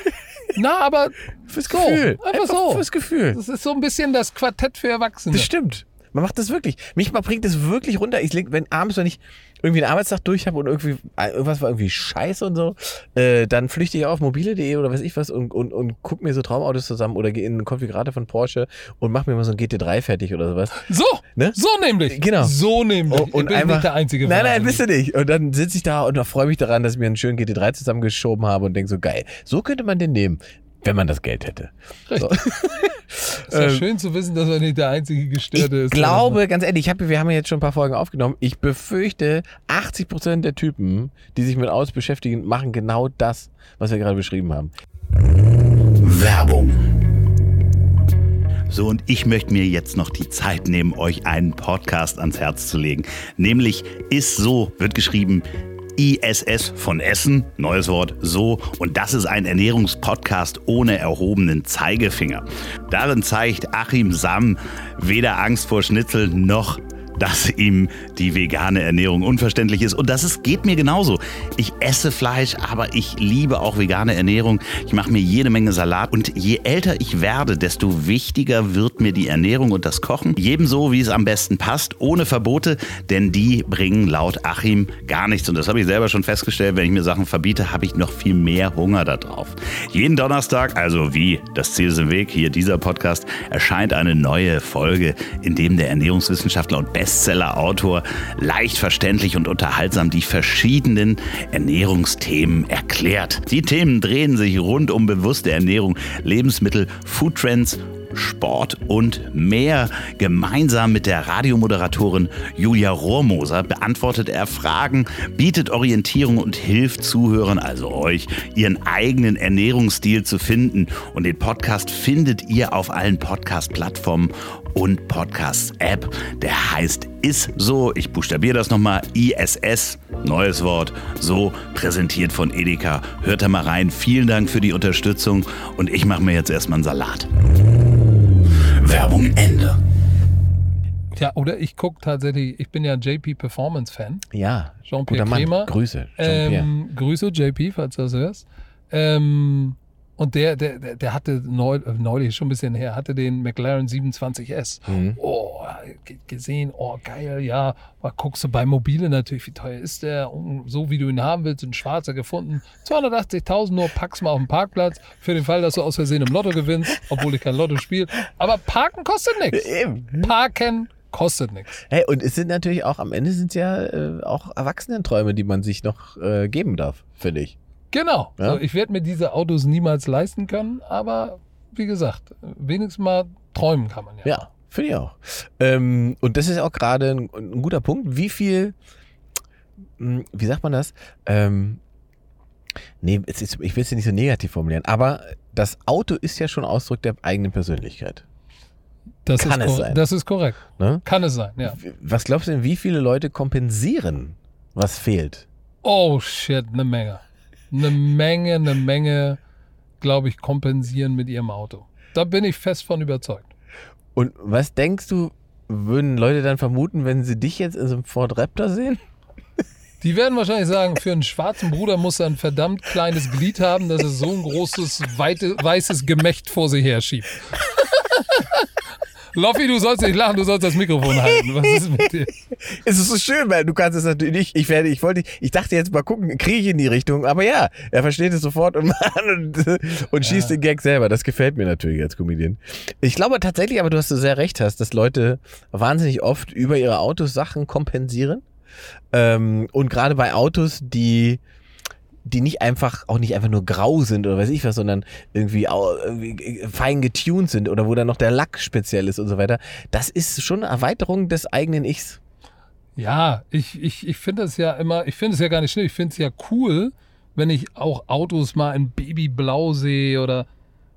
Na, aber Fürs so, Gefühl. einfach so. Fürs Gefühl. Das ist so ein bisschen das Quartett für Erwachsene. Das stimmt. Man macht das wirklich. Mich mal bringt das wirklich runter. Ich leg, wenn abends, wenn ich irgendwie einen Arbeitstag durch habe und irgendwie äh, irgendwas war irgendwie scheiße und so, äh, dann flüchte ich auf mobile.de oder weiß ich was und, und, und guck mir so Traumautos zusammen oder gehe in einen Konfigurator von Porsche und mach mir mal so ein GT3 fertig oder sowas. So, Ne? so nämlich. Genau. So nämlich. Und, und ich bin einfach, nicht der Einzige. Nein, nein, bist du nicht. Und dann sitze ich da und freue mich daran, dass ich mir einen schönen GT3 zusammengeschoben habe und denke so, geil, so könnte man den nehmen, wenn man das Geld hätte. Richtig. ist ja Ähm, schön zu wissen, dass man nicht der einzige Gestörte Ich ist. glaube, ganz ehrlich, ich hab, wir haben ja jetzt schon ein paar Folgen aufgenommen. Ich befürchte, 80% der Typen, die sich mit Autos beschäftigen, machen genau das, was wir gerade beschrieben haben. Werbung. So, und ich möchte mir jetzt noch die Zeit nehmen, euch einen Podcast ans Herz zu legen. Nämlich ist so, wird geschrieben ISS von Essen, neues Wort, so. Und das ist ein Ernährungspodcast ohne erhobenen Zeigefinger. Darin zeigt Achim Sam weder Angst vor Schnitzel noch dass ihm die vegane Ernährung unverständlich ist. Und das ist, geht mir genauso. Ich esse Fleisch, aber ich liebe auch vegane Ernährung. Ich mache mir jede Menge Salat. Und je älter ich werde, desto wichtiger wird mir die Ernährung und das Kochen. Jedem so, wie es am besten passt, ohne Verbote, denn die bringen laut Achim gar nichts. Und das habe ich selber schon festgestellt. Wenn ich mir Sachen verbiete, habe ich noch viel mehr Hunger darauf. Jeden Donnerstag, also wie das Ziel ist im Weg, hier dieser Podcast, erscheint eine neue Folge, in dem der Ernährungswissenschaftler und Bestseller-Autor leicht verständlich und unterhaltsam die verschiedenen Ernährungsthemen erklärt. Die Themen drehen sich rund um bewusste Ernährung, Lebensmittel, Foodtrends, Sport und mehr. Gemeinsam mit der Radiomoderatorin Julia Rohrmoser beantwortet er Fragen, bietet Orientierung und hilft Zuhörern, also euch, ihren eigenen Ernährungsstil zu finden. Und den Podcast findet ihr auf allen Podcast-Plattformen und Podcast-App. Der heißt Ist so, ich buchstabiere das nochmal, ISS, neues Wort, so präsentiert von Edeka. Hört da mal rein. Vielen Dank für die Unterstützung und ich mache mir jetzt erstmal einen Salat. Werbung Ende. Ja, oder ich gucke tatsächlich, ich bin ja JP Performance Fan. Ja, Jean-Pierre. Kremer. Grüße, Jean-Pierre. Ähm, Grüße, JP, falls du das hörst. Ähm, und der, der, der- hatte neu, äh, neulich, schon ein bisschen her, hatte den McLaren 27S. Mhm. Oh, ge- gesehen, oh geil, ja. Mal guckst du bei Mobile natürlich, wie teuer ist der? Und so wie du ihn haben willst, ein schwarzer gefunden. 280.000 nur, pack's mal auf den Parkplatz. Für den Fall, dass du aus Versehen im Lotto gewinnst, obwohl ich kein Lotto spiele. Aber parken kostet nichts. Parken kostet nichts. Hey, und es sind natürlich auch, am Ende sind es ja äh, auch Erwachsenenträume, die man sich noch äh, geben darf, finde ich. Genau. Ja. So, ich werde mir diese Autos niemals leisten können, aber wie gesagt, wenigstens mal träumen kann man ja. Ja, finde ich auch. Ähm, und das ist auch gerade ein, ein guter Punkt. Wie viel, mh, wie sagt man das? Ähm, nee, ist, ich will es nicht so negativ formulieren, aber das Auto ist ja schon Ausdruck der eigenen Persönlichkeit. Das, Kann ist es sein. das ist korrekt. Ne? Kann es sein, ja. Was glaubst du denn, wie viele Leute kompensieren, was fehlt? Oh shit, eine Menge. Eine Menge, eine Menge, glaube ich, kompensieren mit ihrem Auto. Da bin ich fest von überzeugt. Und was denkst du, würden Leute dann vermuten, wenn sie dich jetzt in so einem Ford Raptor sehen? Die werden wahrscheinlich sagen, für einen schwarzen Bruder muss er ein verdammt kleines Glied haben, dass er so ein großes, weite, weißes Gemächt vor sich her schiebt. Loffi, du sollst nicht lachen, du sollst das Mikrofon halten. Was ist mit dir? Es ist so schön, weil du kannst es natürlich nicht. Ich werde, ich wollte, ich dachte jetzt mal gucken, kriege ich in die Richtung, aber ja, er versteht es sofort und, und, und schießt den Gag selber. Das gefällt mir natürlich als Comedian. Ich glaube tatsächlich, aber du hast so sehr recht hast, dass Leute wahnsinnig oft über ihre Autos Sachen kompensieren. Ähm, und gerade bei Autos, die die nicht einfach, auch nicht einfach nur grau sind oder weiß ich was, sondern irgendwie, au- irgendwie fein getuned sind oder wo dann noch der Lack speziell ist und so weiter. Das ist schon eine Erweiterung des eigenen Ichs. Ja, ich, ich, ich finde es ja immer, ich finde es ja gar nicht schlimm, ich finde es ja cool, wenn ich auch Autos mal in Babyblau sehe oder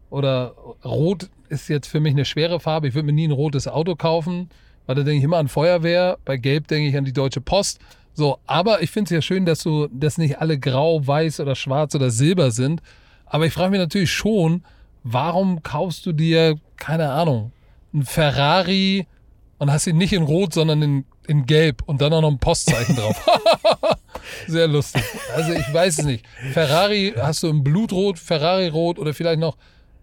oder Rot ist jetzt für mich eine schwere Farbe. Ich würde mir nie ein rotes Auto kaufen, weil da denke ich immer an Feuerwehr. Bei Gelb denke ich an die Deutsche Post. So, aber ich finde es ja schön, dass du, dass nicht alle grau, weiß oder schwarz oder silber sind. Aber ich frage mich natürlich schon, warum kaufst du dir, keine Ahnung, ein Ferrari und hast ihn nicht in Rot, sondern in, in Gelb und dann auch noch ein Postzeichen drauf. Sehr lustig. Also ich weiß es nicht. Ferrari hast du in Blutrot, Ferrari Rot oder vielleicht noch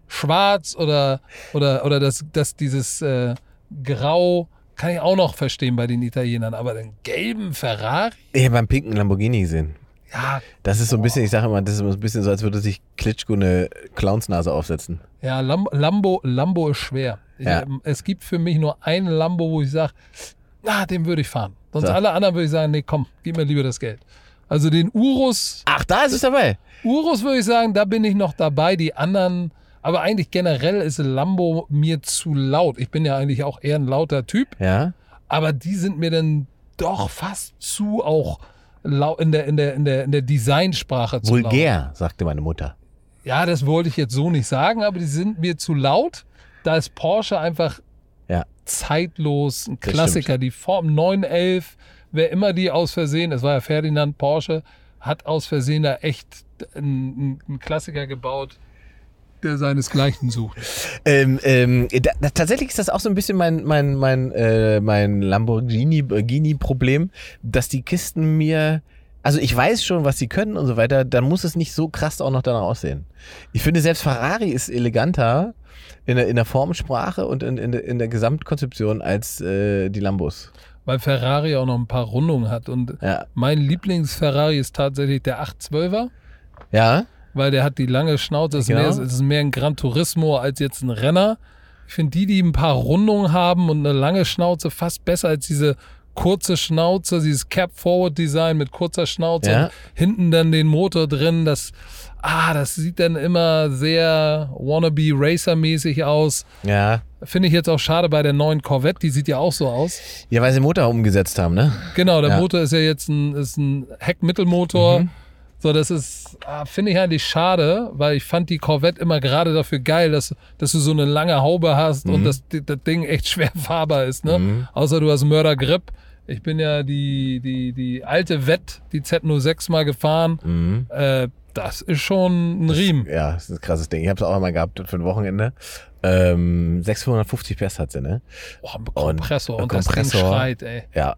Schwarz oder oder oder das, das dieses äh, Grau kann ich auch noch verstehen bei den Italienern, aber den gelben Ferrari? Ich habe beim pinken Lamborghini gesehen. Ja, Das ist so ein bisschen, ich sage immer, das ist so ein bisschen so, als würde sich Klitschko eine Clownsnase aufsetzen. ja Lam Lambo, Lambo ist schwer. Ich, Ja. ähm, Es gibt für mich nur einen Lambo, wo ich sage, na, den würde ich fahren. Sonst So. alle anderen würde ich sagen, nee, komm, gib mir lieber das Geld. Also den Urus, Ach, da ist es dabei. Urus würde ich sagen, da bin ich noch dabei. Die anderen, aber eigentlich generell ist Lambo mir zu laut. Ich bin ja eigentlich auch eher ein lauter Typ, Ja. aber die sind mir dann doch fast zu auch lau in der, in der, in der, in der Designsprache zu laut. Vulgär, sagte meine Mutter. Ja, das wollte ich jetzt so nicht sagen, aber die sind mir zu laut. Da ist Porsche einfach Ja. zeitlos, ein Klassiker. Die Form 911, wer immer die aus Versehen, es war ja Ferdinand Porsche, hat aus Versehen da echt einen, einen Klassiker gebaut, der seinesgleichen sucht. Ähm, ähm, da, da, tatsächlich ist das auch so ein bisschen mein, mein, mein, äh, mein Lamborghini-Problem, dass die Kisten mir. Also ich weiß schon, was sie können und so weiter, dann muss es nicht so krass auch noch danach aussehen. Ich finde, selbst Ferrari ist eleganter in der, in der Formsprache und in, in, der, in der Gesamtkonzeption als äh, die Lambos. Weil Ferrari auch noch ein paar Rundungen hat. Und Ja. mein Lieblings-Ferrari ist tatsächlich der 812er. Ja? Weil der hat die lange Schnauze. Es ist, Genau. mehr, es ist mehr ein Gran Turismo als jetzt ein Renner. Ich finde die, die ein paar Rundungen haben und eine lange Schnauze, fast besser als diese kurze Schnauze, dieses Cap-Forward-Design mit kurzer Schnauze Ja. hinten dann den Motor drin. Das, ah, das sieht dann immer sehr wannabe Racer-mäßig aus. Ja. Finde ich jetzt auch schade bei der neuen Corvette, die sieht ja auch so aus. Ja, weil sie den Motor umgesetzt haben, ne? Genau, der Ja. Motor ist ja jetzt ein, ist ein Heckmittelmotor. Mhm. So, das ist, ah, finde ich eigentlich schade, weil ich fand die Corvette immer gerade dafür geil, dass, dass du so eine lange Haube hast Mhm. und dass die- das Ding echt schwer fahrbar ist, ne? Außer du hast Mördergrip. Ich bin ja die, die, die alte Wett, die Z06 mal gefahren. Mhm. Äh, das ist schon ein Riemen. Ja, das ist ein krasses Ding. Ich habe es auch einmal gehabt für ein Wochenende. Ähm, 650 PS hat sie, ne? Oh, ein Kompressor. Und- Und, das Ding Kompressor. schreit, ey. Ja.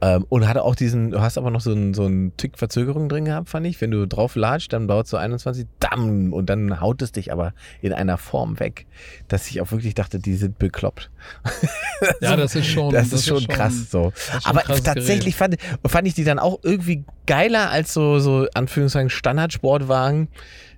Ähm, und hatte auch diesen, du hast aber noch so einen, so einen Tick Verzögerung drin gehabt, fand ich. Wenn du drauf latscht, dann dauert so 21, damm, und dann haut es dich aber in einer Form weg, dass ich auch wirklich dachte, die sind bekloppt. Ja, das ist schon. Das, ist schon krass so. schon Aber tatsächlich fand, fand ich die dann auch irgendwie geiler als so, so Anführungszeichen Standardsportwagen,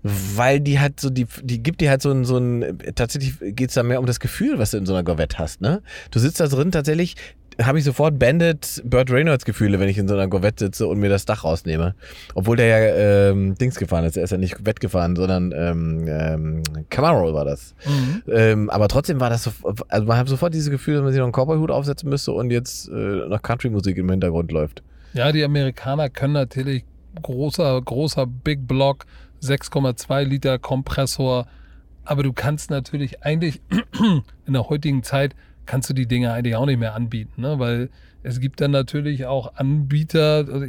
weil die halt so, die, die gibt dir halt so ein, so ein, tatsächlich geht's da mehr um das Gefühl, was du in so einer Corvette hast, ne? Du sitzt da drin tatsächlich, habe ich sofort Bandit Burt Reynolds Gefühle, wenn ich in so einer Corvette sitze und mir das Dach rausnehme. Obwohl der ja ähm, Dings gefahren ist, er ist ja nicht Wett gefahren, sondern ähm, ähm, Camaro war das. Mhm. Ähm, aber trotzdem war das so, also man hat sofort dieses Gefühl, dass man sich noch einen Cowboy-Hut aufsetzen müsste und jetzt äh, noch Country-Musik im Hintergrund läuft. Ja, die Amerikaner können natürlich großer, großer Big Block, 6,2 Liter Kompressor, aber du kannst natürlich eigentlich in der heutigen Zeit kannst du die Dinge eigentlich auch nicht mehr anbieten, ne? weil es gibt dann natürlich auch Anbieter, also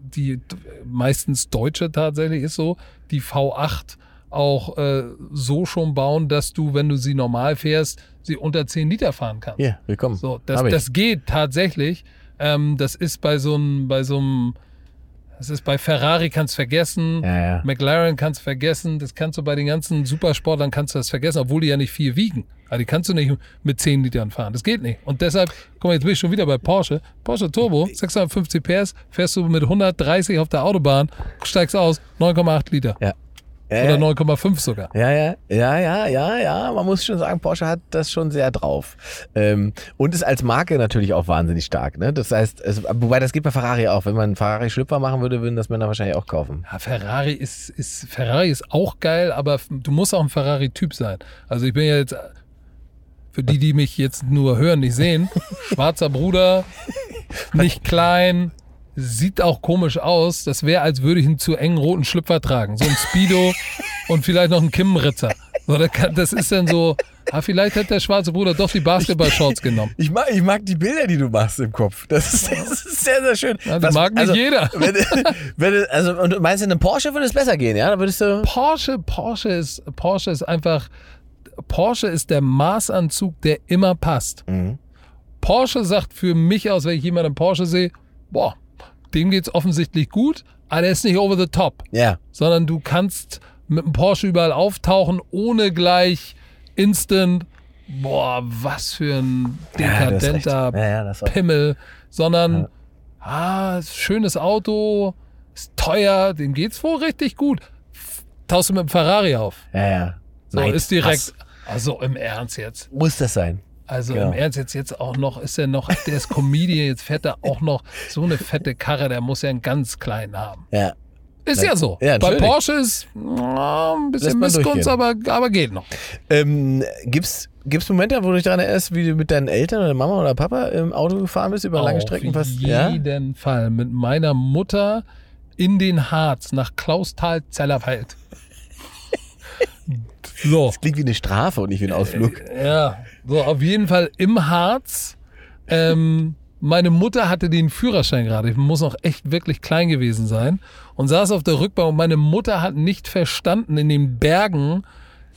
die meistens Deutsche tatsächlich ist so, die V8 auch äh, so schon bauen, dass du, wenn du sie normal fährst, sie unter 10 Liter fahren kannst. Hier, willkommen. So, das, das geht tatsächlich. Ähm, das ist bei so einem, bei so einem, das ist bei Ferrari kannst vergessen, Ja, ja. McLaren kannst vergessen, das kannst du bei den ganzen Supersportlern kannst du das vergessen, obwohl die ja nicht viel wiegen. Aber die kannst du nicht mit 10 Litern fahren. Das geht nicht. Und deshalb, guck mal, jetzt bin ich schon wieder bei Porsche. Porsche Turbo, 650 PS, fährst du mit 130 auf der Autobahn, steigst aus, 9,8 Liter. Ja. Ja, Oder ja. 9,5 sogar. Ja, ja, ja, ja, ja, ja. Man muss schon sagen, Porsche hat das schon sehr drauf. Ähm, und ist als Marke natürlich auch wahnsinnig stark. Ne? Das heißt, es, wobei das geht bei Ferrari auch. Wenn man einen Ferrari Schlüpfer machen würde, würden das Männer wahrscheinlich auch kaufen. Ja, Ferrari ist, ist, Ferrari ist auch geil, aber du musst auch ein Ferrari-Typ sein. Also ich bin ja jetzt, für die, die mich jetzt nur hören, nicht sehen, schwarzer Bruder, nicht klein, sieht auch komisch aus. Das wäre, als würde ich einen zu engen roten Schlüpfer tragen. So ein Speedo und vielleicht noch einen Kimmenritzer. So, das, ist dann so, ah, vielleicht hat der schwarze Bruder doch die Basketball-Shorts genommen. Ich mag, ich mag die Bilder, die du machst im Kopf. Das ist, das ist sehr, sehr schön. Ja, das mag nicht jeder. Wenn, wenn, du- also, und du meinst, in einem Porsche würde es besser gehen, ja? Würdest du. Porsche, Porsche ist, Porsche ist einfach, Porsche ist der Maßanzug, der immer passt. Porsche sagt für mich aus, wenn ich jemanden im Porsche sehe, boah, dem geht's offensichtlich gut, aber der ist nicht over the top. Ja. sondern du kannst mit dem Porsche überall auftauchen, ohne gleich instant, boah, was für ein dekadenter Ja, ja, Pimmel, sondern, ah, schönes Auto, ist teuer, dem geht's wohl richtig gut. Tauchst du mit dem Ferrari auf. Ja, ja. So, Nein, ist direkt, was also im Ernst jetzt. Muss das sein? Also Genau. im Ernst jetzt, jetzt auch noch, ist er noch, der ist Comedian, jetzt fährt er auch noch so eine fette Karre, der muss ja einen ganz kleinen haben. Ja. Ist ja so. Ja, Bei. Porsche ist na, ein bisschen Missgunst, aber, aber geht noch. Ähm, gibt's, gibt's Momente, wo du dich daran erinnerst, wie du mit deinen Eltern oder Mama oder Papa im Auto gefahren bist über lange Strecken? Auf Was, ja? jeden Fall. Mit meiner Mutter in den Harz nach Klausthal-Zellerfeld. so. Das klingt wie eine Strafe und nicht wie ein Ausflug. Ja, so auf jeden Fall im Harz. Ähm, meine Mutter hatte den Führerschein gerade. Ich muss noch echt wirklich klein gewesen sein und saß auf der Rückbank und meine Mutter hat nicht verstanden in den Bergen,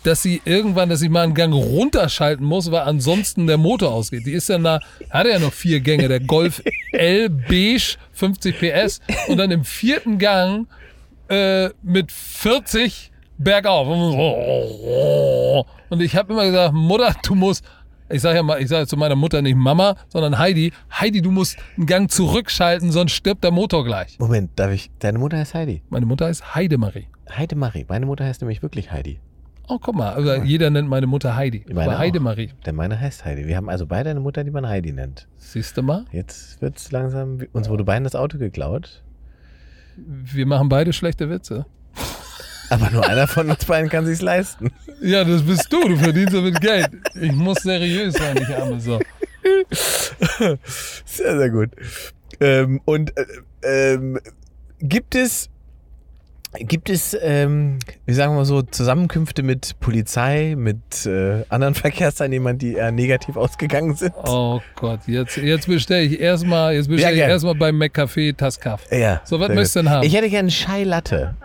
dass sie irgendwann, dass sie mal einen Gang runterschalten muss, weil ansonsten der Motor ausgeht. Die ist dann da, hatte ja noch vier Gänge, der Golf L beige 50 PS und dann im vierten Gang äh, mit 40 bergauf. Und ich habe immer gesagt, Mutter, du musst, ich sage ja mal, ich sage zu meiner Mutter nicht Mama, sondern Heidi, Heidi, du musst einen Gang zurückschalten, sonst stirbt der Motor gleich. Moment, darf ich? Deine Mutter heißt Heidi. Meine Mutter heißt Heidemarie. Heide Marie. Meine Mutter heißt nämlich wirklich Heidi. Oh, guck mal, also jeder nennt meine Mutter Heidi. Meine Aber. Heidemarie. Denn meine heißt Heidi. Wir haben also beide eine Mutter, die man Heidi nennt. Siehst du mal? Jetzt wird's langsam. Uns wurde beiden das Auto geklaut. Wir machen beide schlechte Witze. Aber nur einer von uns beiden kann sich's leisten. Ja, das bist du, du verdienst damit Geld. Ich muss seriös sein, ich arme so. Sehr, sehr gut. Ähm, und äh, ähm, gibt es, gibt es, ähm, wie sagen wir so, Zusammenkünfte mit Polizei, mit äh, anderen Verkehrsteilnehmern, die eher negativ ausgegangen sind? Oh Gott, jetzt, jetzt bestelle ich erstmal, jetzt bestelle ich gern. erstmal beim McCafé Taskaff. Ja. So, was möchtest du denn haben? Ich hätte gerne Chai Latte.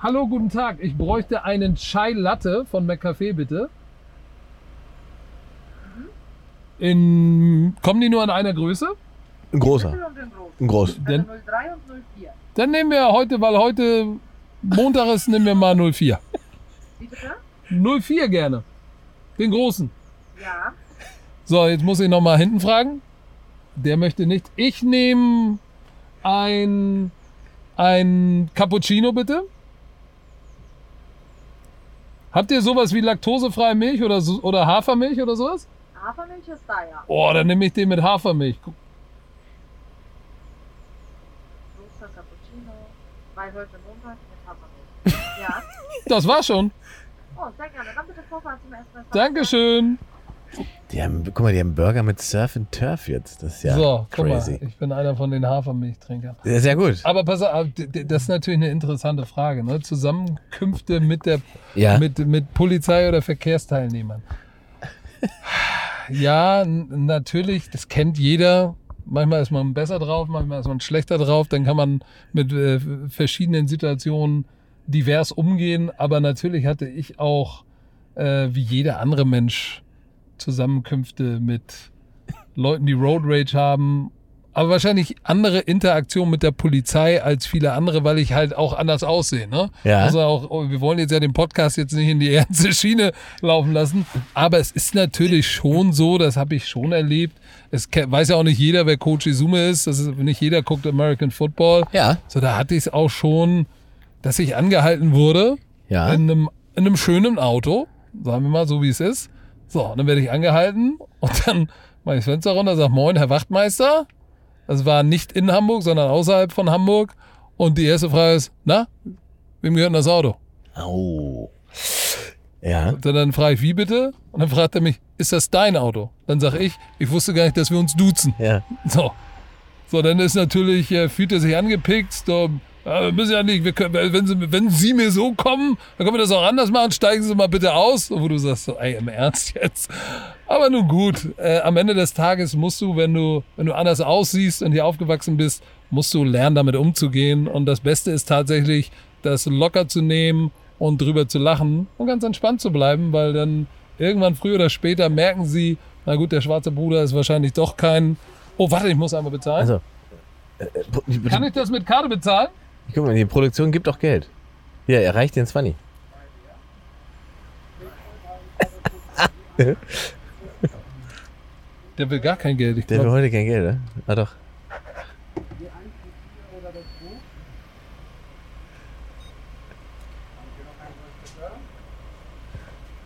Hallo, guten Tag. Ich bräuchte einen Chai Latte von McCafé, bitte. In, kommen die nur in einer Größe? Ein großer. Ein groß. Dann, 03 und 04. dann nehmen wir heute, weil heute Montag ist, nehmen wir mal 04. Wie bitte? 04 gerne. Den großen. Ja. So, jetzt muss ich noch mal hinten fragen. Der möchte nicht. Ich nehme ein, ein Cappuccino, bitte. Habt ihr sowas wie laktosefreie Milch oder, oder Hafermilch oder sowas? Hafermilch ist da, ja. Oh, dann nehme ich den mit Hafermilch. Guck, Roster Cappuccino. Weil heute Montag mit Hafermilch. Ja. Das war schon. Oh, sehr gerne. Dann bitte vorfahren zum Espresso. Dankeschön. Die haben, guck mal, die haben Burger mit Surf and Turf jetzt. Das ist ja so, guck crazy. mal, ich bin einer von den Hafermilchtrinkern. Ja, sehr gut. Aber pass auf, das ist natürlich eine interessante Frage. Ne? Zusammenkünfte mit der Ja. mit, mit Polizei oder Verkehrsteilnehmern. Ja, natürlich, das kennt jeder. Manchmal ist man besser drauf, manchmal ist man schlechter drauf. Dann kann man mit äh, verschiedenen Situationen divers umgehen. Aber natürlich hatte ich auch, äh, wie jeder andere Mensch, Zusammenkünfte mit Leuten, die Road Rage haben. Aber wahrscheinlich andere Interaktion mit der Polizei als viele andere, weil ich halt auch anders aussehe. Ne? Ja. Also auch, oh, wir wollen jetzt ja den Podcast jetzt nicht in die ernste Schiene laufen lassen. Aber es ist natürlich schon so, das habe ich schon erlebt. Es weiß ja auch nicht jeder, wer Coach Izume ist. Das ist nicht jeder guckt American Football. Ja. So, da hatte ich es auch schon, dass ich angehalten wurde Ja. in, einem, in einem schönen Auto, sagen wir mal so wie es ist. So, und dann werde ich angehalten und dann mache ich das Fenster runter, sage Moin, Herr Wachtmeister. Das war nicht in Hamburg, sondern außerhalb von Hamburg. Und die erste Frage ist, na, wem gehört denn das Auto? Au. Ja. Und dann frage ich, wie bitte? Und dann fragt er mich, ist das dein Auto? Dann sage ich, ich wusste gar nicht, dass wir uns duzen. Ja. So. So, dann ist natürlich, äh, fühlt er sich angepickt. So, äh, wir müssen ja nicht, können, wenn, sie, wenn Sie mir so kommen, dann können wir das auch anders machen. Steigen Sie mal bitte aus. Wo du sagst, so, ey, im Ernst jetzt. Aber nun gut, äh, am Ende des Tages musst du, wenn du, wenn du anders aussiehst und hier aufgewachsen bist, musst du lernen, damit umzugehen. Und das Beste ist tatsächlich, das locker zu nehmen und drüber zu lachen und ganz entspannt zu bleiben, weil dann irgendwann früher oder später merken sie, na gut, der schwarze Bruder ist wahrscheinlich doch kein. Oh, warte, ich muss einmal bezahlen. Also, Kann ich das mit Karte bezahlen? Guck mal, die Produktion gibt auch Geld. Hier, erreicht den 20. Der will gar kein Geld. Ich Der will glaub, heute kein Geld, ne? Ah doch.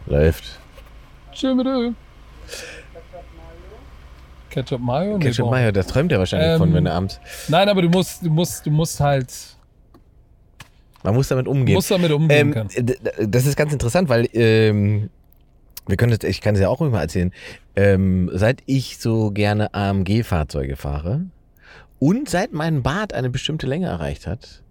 Läuft. Chill mit Öl. Ketchup Mayo? Nee, Ketchup. Mayo, das träumt er wahrscheinlich Ähm, von, wenn er abends. Nein, aber du musst, du musst, du musst halt, Man muss damit umgehen. musst damit umgehen Ähm, das ist ganz interessant, weil ähm, wir können das, ich kann es ja auch mal erzählen. Ähm, seit ich so gerne AMG-Fahrzeuge fahre und seit mein Bart eine bestimmte Länge erreicht hat,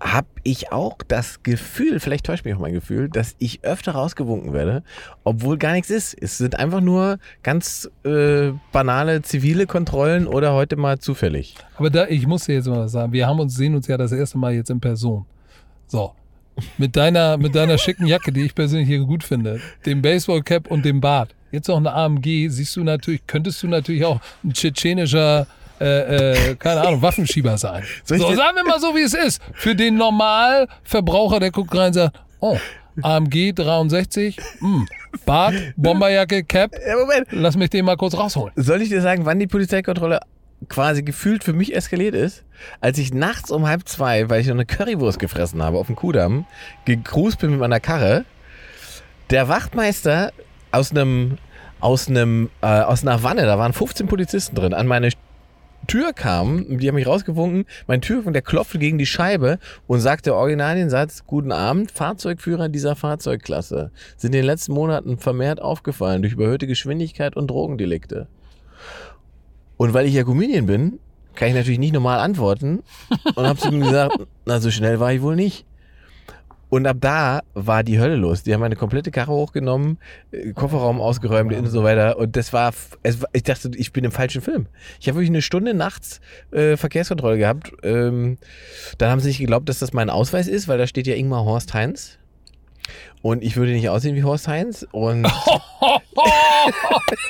habe ich auch das Gefühl, vielleicht täuscht mich auch mein Gefühl, dass ich öfter rausgewunken werde, obwohl gar nichts ist. Es sind einfach nur ganz äh, banale zivile Kontrollen oder heute mal zufällig. Aber da, ich muss dir jetzt mal was sagen. Wir haben uns, sehen uns ja das erste Mal jetzt in Person. So. Mit deiner, mit deiner schicken Jacke, die ich persönlich hier gut finde, dem Baseballcap und dem Bart. Jetzt noch eine AMG, siehst du natürlich, könntest du natürlich auch ein tschetschenischer, äh, äh, keine Ahnung, Waffenschieber sein. Soll ich So, sagen wir mal so, wie es ist. Für den Normalverbraucher, der guckt rein und sagt, oh, AMG 63, hm, Bart, Bomberjacke, Cap, Ja, Moment. lass mich den mal kurz rausholen. Soll ich dir sagen, wann die Polizeikontrolle quasi gefühlt für mich eskaliert ist? Als ich nachts um halb zwei, weil ich noch eine Currywurst gefressen habe auf dem Kudamm, gegrust bin mit meiner Karre, der Wachtmeister aus einem aus einem äh, aus einer Wanne, da waren 15 Polizisten drin, an meine Tür kam, die haben mich rausgewunken, mein Türöffner, der klopfte gegen die Scheibe und sagte original den Satz, guten Abend, Fahrzeugführer dieser Fahrzeugklasse sind in den letzten Monaten vermehrt aufgefallen durch überhöhte Geschwindigkeit und Drogendelikte. Und weil ich ja Comedian bin, kann ich natürlich nicht normal antworten und habe zu ihm gesagt, na so schnell war ich wohl nicht. Und ab da war die Hölle los. Die haben meine komplette Karre hochgenommen, äh, Kofferraum ausgeräumt und so weiter. Und das war, es, ich dachte, ich bin im falschen Film. Ich habe wirklich eine Stunde nachts äh, Verkehrskontrolle gehabt. Ähm, dann haben sie nicht geglaubt, dass das mein Ausweis ist, weil da steht ja Ingmar Horst Heinz. Und ich würde nicht aussehen wie Horst Heinz. Und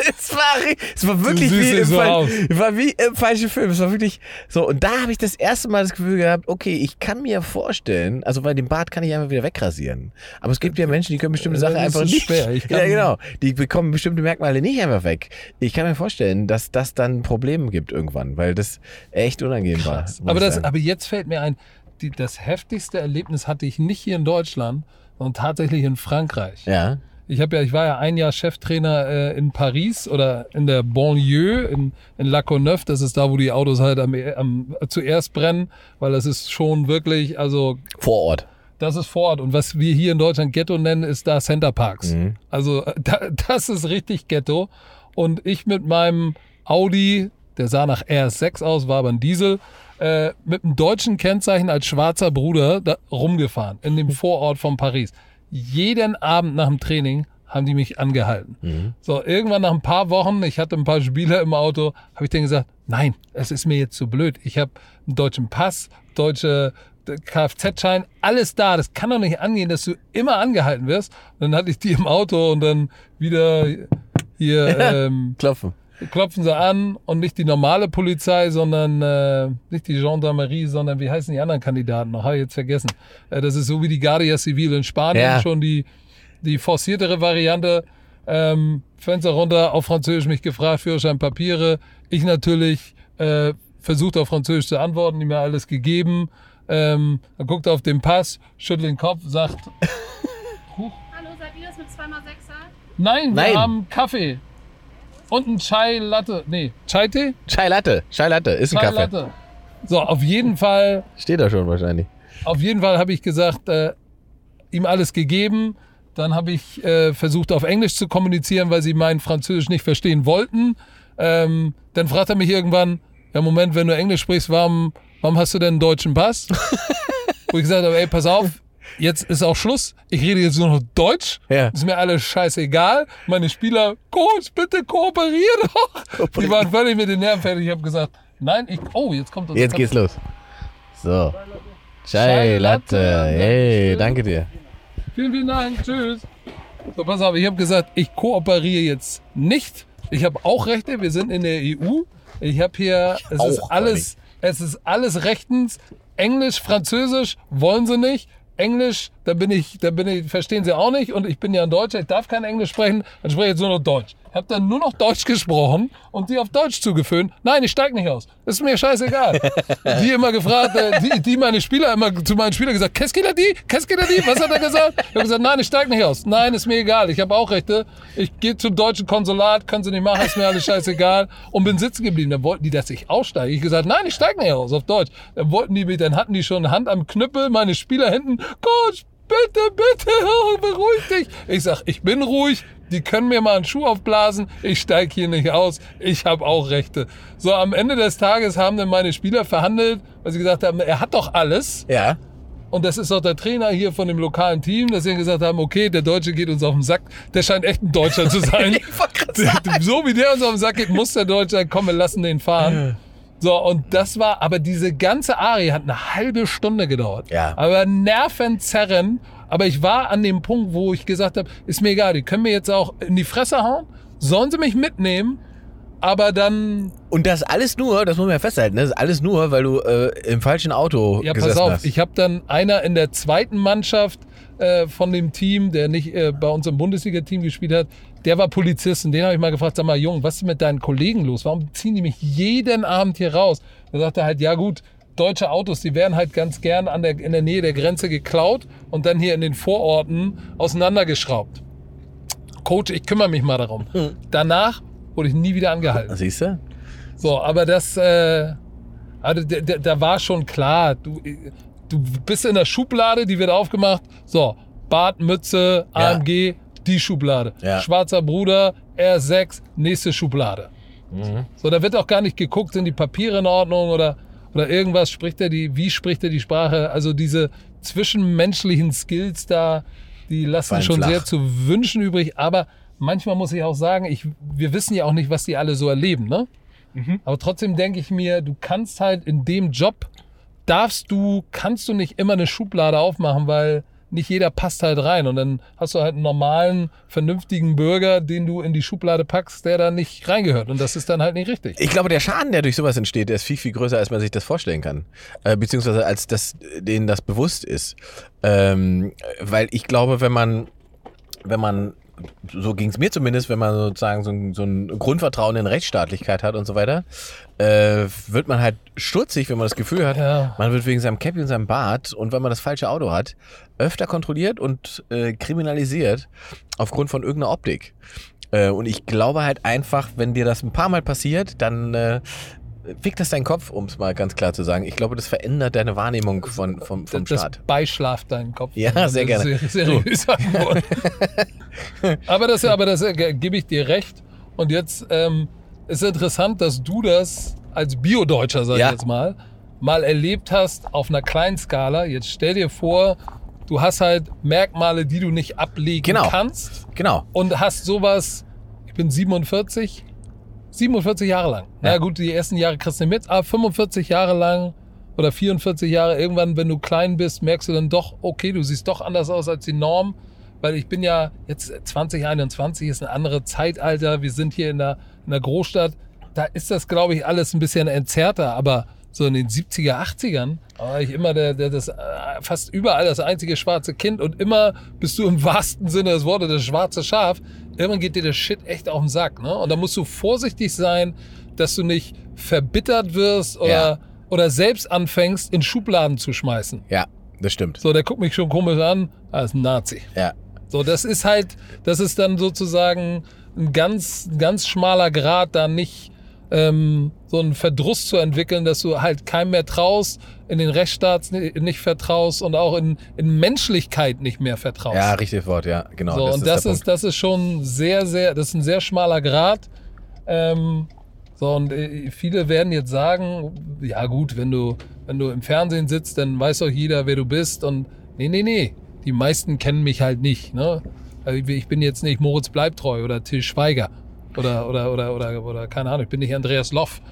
es, war, es war wirklich wie im, so war wie im falschen Film. Es war wirklich so. Und da habe ich das erste Mal das Gefühl gehabt, okay, ich kann mir vorstellen, also weil den Bart kann ich einfach wieder wegrasieren. Aber es gibt ja Menschen, die können bestimmte Äh, Sachen einfach nicht. schwer. Ja, genau. Die bekommen bestimmte Merkmale nicht einfach weg. Ich kann mir vorstellen, dass das dann Probleme gibt irgendwann, weil das echt unangenehm war. muss Aber, das, aber jetzt fällt mir ein, die, das heftigste Erlebnis hatte ich nicht hier in Deutschland, sondern tatsächlich in Frankreich. ja. Ich habe ja, ich war ja ein Jahr Cheftrainer äh, in Paris oder in der Banlieue in, in La Courneuve. Das ist da, wo die Autos halt am, am zuerst brennen, weil das ist schon wirklich, also Vor Ort. das ist vor Ort. Und was wir hier in Deutschland Ghetto nennen, ist da Center Parks. Also da, das ist richtig Ghetto. Und ich mit meinem Audi, der sah nach RS6 aus, war aber ein Diesel, äh, mit einem deutschen Kennzeichen als schwarzer Bruder da rumgefahren in dem Vorort von Paris. Jeden Abend nach dem Training haben die mich angehalten. So, irgendwann nach ein paar Wochen, ich hatte ein paar Spieler im Auto, habe ich denen gesagt, nein, es ist mir jetzt zu blöd. Ich habe einen deutschen Pass, deutsche Kfz-Schein, alles da. Das kann doch nicht angehen, dass du immer angehalten wirst. Und dann hatte ich die im Auto und dann wieder hier ähm, Klopfen. Klopfen sie an und nicht die normale Polizei, sondern äh, nicht die Gendarmerie, sondern wie heißen die anderen Kandidaten noch? Habe ich jetzt vergessen. Äh, das ist so wie die Guardia Civil in Spanien, Ja. schon die, die forciertere Variante. Ähm, Fenster runter, auf Französisch mich gefragt, Führerschein, Papiere. Ich natürlich äh, versucht auf Französisch zu antworten, die mir alles gegeben. Ähm, dann guckt er auf den Pass, schüttelt den Kopf, sagt, Hallo, seid ihr das mit 2x6er? nein, wir Nein. haben Kaffee. Und ein Chai Latte. Nee, Chai Tee? Chai Latte. Chai Latte. Ist ein Chai Kaffee. Latte. So, auf jeden Fall, Steht da schon wahrscheinlich. auf jeden Fall habe ich gesagt, äh, ihm alles gegeben. Dann habe ich äh, versucht, auf Englisch zu kommunizieren, weil sie mein Französisch nicht verstehen wollten. Ähm, dann fragt er mich irgendwann, ja Moment, wenn du Englisch sprichst, warum, warum hast du denn einen deutschen Pass? Wo ich gesagt habe, ey, pass auf, jetzt ist auch Schluss. Ich rede jetzt nur noch Deutsch. Ja. Ist mir alles scheißegal. Meine Spieler, Coach, bitte kooperier doch. Die waren völlig mit den Nerven fertig. Ich habe gesagt, nein, ich, oh, jetzt kommt unser Jetzt geht's los. So. Chai Latte. Hey, danke dir. Vielen, vielen Dank. Tschüss. So, pass auf, ich habe gesagt, ich kooperiere jetzt nicht. Ich habe auch Rechte. Wir sind in der EU. Ich habe hier, es ist auch, alles, es ist alles rechtens. Englisch, Französisch wollen sie nicht. Englisch, da bin ich, da bin ich, verstehen sie auch nicht. Und ich bin ja ein Deutscher, ich darf kein Englisch sprechen, dann spreche ich jetzt nur noch Deutsch. Ich habe dann nur noch Deutsch gesprochen und die auf Deutsch zugeföhnt. Nein, ich steig nicht aus. Ist mir scheißegal. die immer gefragt, äh, die, die meine Spieler immer zu meinen Spielern gesagt, Keskila die, Keskila die, was hat er gesagt? Ich habe gesagt, nein, ich steig nicht aus. Nein, ist mir egal. Ich habe auch Rechte. Ich gehe zum deutschen Konsulat, können sie nicht machen, ist mir alles scheißegal. Und bin sitzen geblieben. Dann wollten die, dass ich aussteige. Ich gesagt, nein, ich steig nicht aus, auf Deutsch. Dann wollten die mich, dann hatten die schon Hand am Knüppel, meine Spieler hinten, Coach, bitte, bitte, oh, beruhig dich. Ich sag, ich bin ruhig. Die können mir mal einen Schuh aufblasen. Ich steig hier nicht aus. Ich habe auch Rechte. So, am Ende des Tages haben dann meine Spieler verhandelt, weil sie gesagt haben, er hat doch alles. Ja. Und das ist auch der Trainer hier von dem lokalen Team, dass sie gesagt haben, okay, der Deutsche geht uns auf den Sack. Der scheint echt ein Deutscher zu sein. so wie der uns auf den Sack geht, muss der Deutsche. Komm, wir lassen den fahren. So, und das war, aber diese ganze Arie hat eine halbe Stunde gedauert. Ja. Aber Nervenzerren. Aber ich war an dem Punkt, wo ich gesagt habe, ist mir egal, die können mir jetzt auch in die Fresse hauen. Sollen sie mich mitnehmen? Aber dann, Und das alles nur, das muss man ja festhalten, das ist alles nur, weil du äh, im falschen Auto ja, gesessen pass auf, hast. ich habe dann einer in der zweiten Mannschaft äh, von dem Team, der nicht äh, bei uns im Bundesliga-Team gespielt hat, der war Polizist und den habe ich mal gefragt, sag mal, Jung, was ist mit deinen Kollegen los? Warum ziehen die mich jeden Abend hier raus? Da sagt er halt, ja gut, deutsche Autos, die werden halt ganz gern an der, in der Nähe der Grenze geklaut und dann hier in den Vororten auseinandergeschraubt. Coach, ich kümmere mich mal darum. Danach wurde ich nie wieder angehalten. Siehst du? So, aber das, äh, also da, da, war schon klar, du, du bist in der Schublade, die wird aufgemacht. So, Bart, Mütze, Ja. Die Schublade. Ja. Schwarzer Bruder, R6, nächste Schublade. Mhm. So, da wird auch gar nicht geguckt, sind die Papiere in Ordnung oder, oder irgendwas, spricht er die, wie spricht er die Sprache? Also diese zwischenmenschlichen Skills da, die lassen Fallen schon flach. sehr zu wünschen übrig. Aber manchmal muss ich auch sagen, ich, wir wissen ja auch nicht, was die alle so erleben, ne? Aber trotzdem denke ich mir, du kannst halt in dem Job, darfst du, kannst du nicht immer eine Schublade aufmachen, weil nicht jeder passt halt rein. Und dann hast du halt einen normalen, vernünftigen Bürger, den du in die Schublade packst, der da nicht reingehört. Und das ist dann halt nicht richtig. Ich glaube, der Schaden, der durch sowas entsteht, der ist viel, viel größer, als man sich das vorstellen kann. Äh, beziehungsweise als das, denen das bewusst ist. Ähm, weil ich glaube, wenn man, wenn man, so ging es mir zumindest, wenn man sozusagen so ein, so ein Grundvertrauen in Rechtsstaatlichkeit hat und so weiter, äh, wird man halt stutzig, wenn man das Gefühl hat, Ja. man wird wegen seinem Cappy und seinem Bart und wenn man das falsche Auto hat, öfter kontrolliert und äh, kriminalisiert aufgrund von irgendeiner Optik. Äh, und ich glaube halt einfach, wenn dir das ein paar Mal passiert, dann äh, fickt das deinen Kopf, um es mal ganz klar zu sagen. Ich glaube, das verändert deine Wahrnehmung von, vom, vom das Staat. beischlaft deinen Kopf. Ja, Das sehr gerne. Seriös aber das, aber das äh, gebe ich dir recht. Und jetzt ähm, ist interessant, dass du das als Bio-Deutscher, sag Ja. ich jetzt mal, mal erlebt hast auf einer kleinen Skala. Jetzt stell dir vor, du hast halt Merkmale, die du nicht ablegen Genau. kannst Genau. und hast sowas, ich bin 47, 47 Jahre lang. Na Ja. gut, die ersten Jahre kriegst du nicht mit, aber 45 Jahre lang oder 44 Jahre, irgendwann, wenn du klein bist, merkst du dann doch, okay, du siehst doch anders aus als die Norm. Weil ich bin ja jetzt 2021 ist ein anderes Zeitalter. Wir sind hier in der, in der Großstadt. Da ist das, glaube ich, alles ein bisschen entzerrter. Aber so in den 70er, 80ern war ich immer der, der das äh, fast überall das einzige schwarze Kind und immer bist du im wahrsten Sinne des Wortes das schwarze Schaf. Irgendwann geht dir der Shit echt auf den Sack. Ne? Und da musst du vorsichtig sein, dass du nicht verbittert wirst oder, Ja. oder selbst anfängst, in Schubladen zu schmeißen. Ja, das stimmt. So, der guckt mich schon komisch an. Ah, ist ein Nazi. Ja. So, das ist halt, das ist dann sozusagen ein ganz, ganz schmaler Grad, da nicht ähm, so einen Verdruss zu entwickeln, dass du halt keinem mehr traust, in den Rechtsstaat ni- nicht vertraust und auch in, in Menschlichkeit nicht mehr vertraust. Ja, richtiges Wort, ja, genau. so, und das der ist, das ist schon sehr, sehr, das ist ein sehr schmaler Grad. Ähm, So, und äh, viele werden jetzt sagen, ja gut, wenn du, wenn du im Fernsehen sitzt, dann weiß doch jeder, wer du bist. Und nee, nee, nee. Die meisten kennen mich halt nicht. Ne? Also ich bin jetzt nicht Moritz Bleibtreu oder Till Schweiger oder, oder, oder, oder, oder keine Ahnung, ich bin nicht Andreas Loff,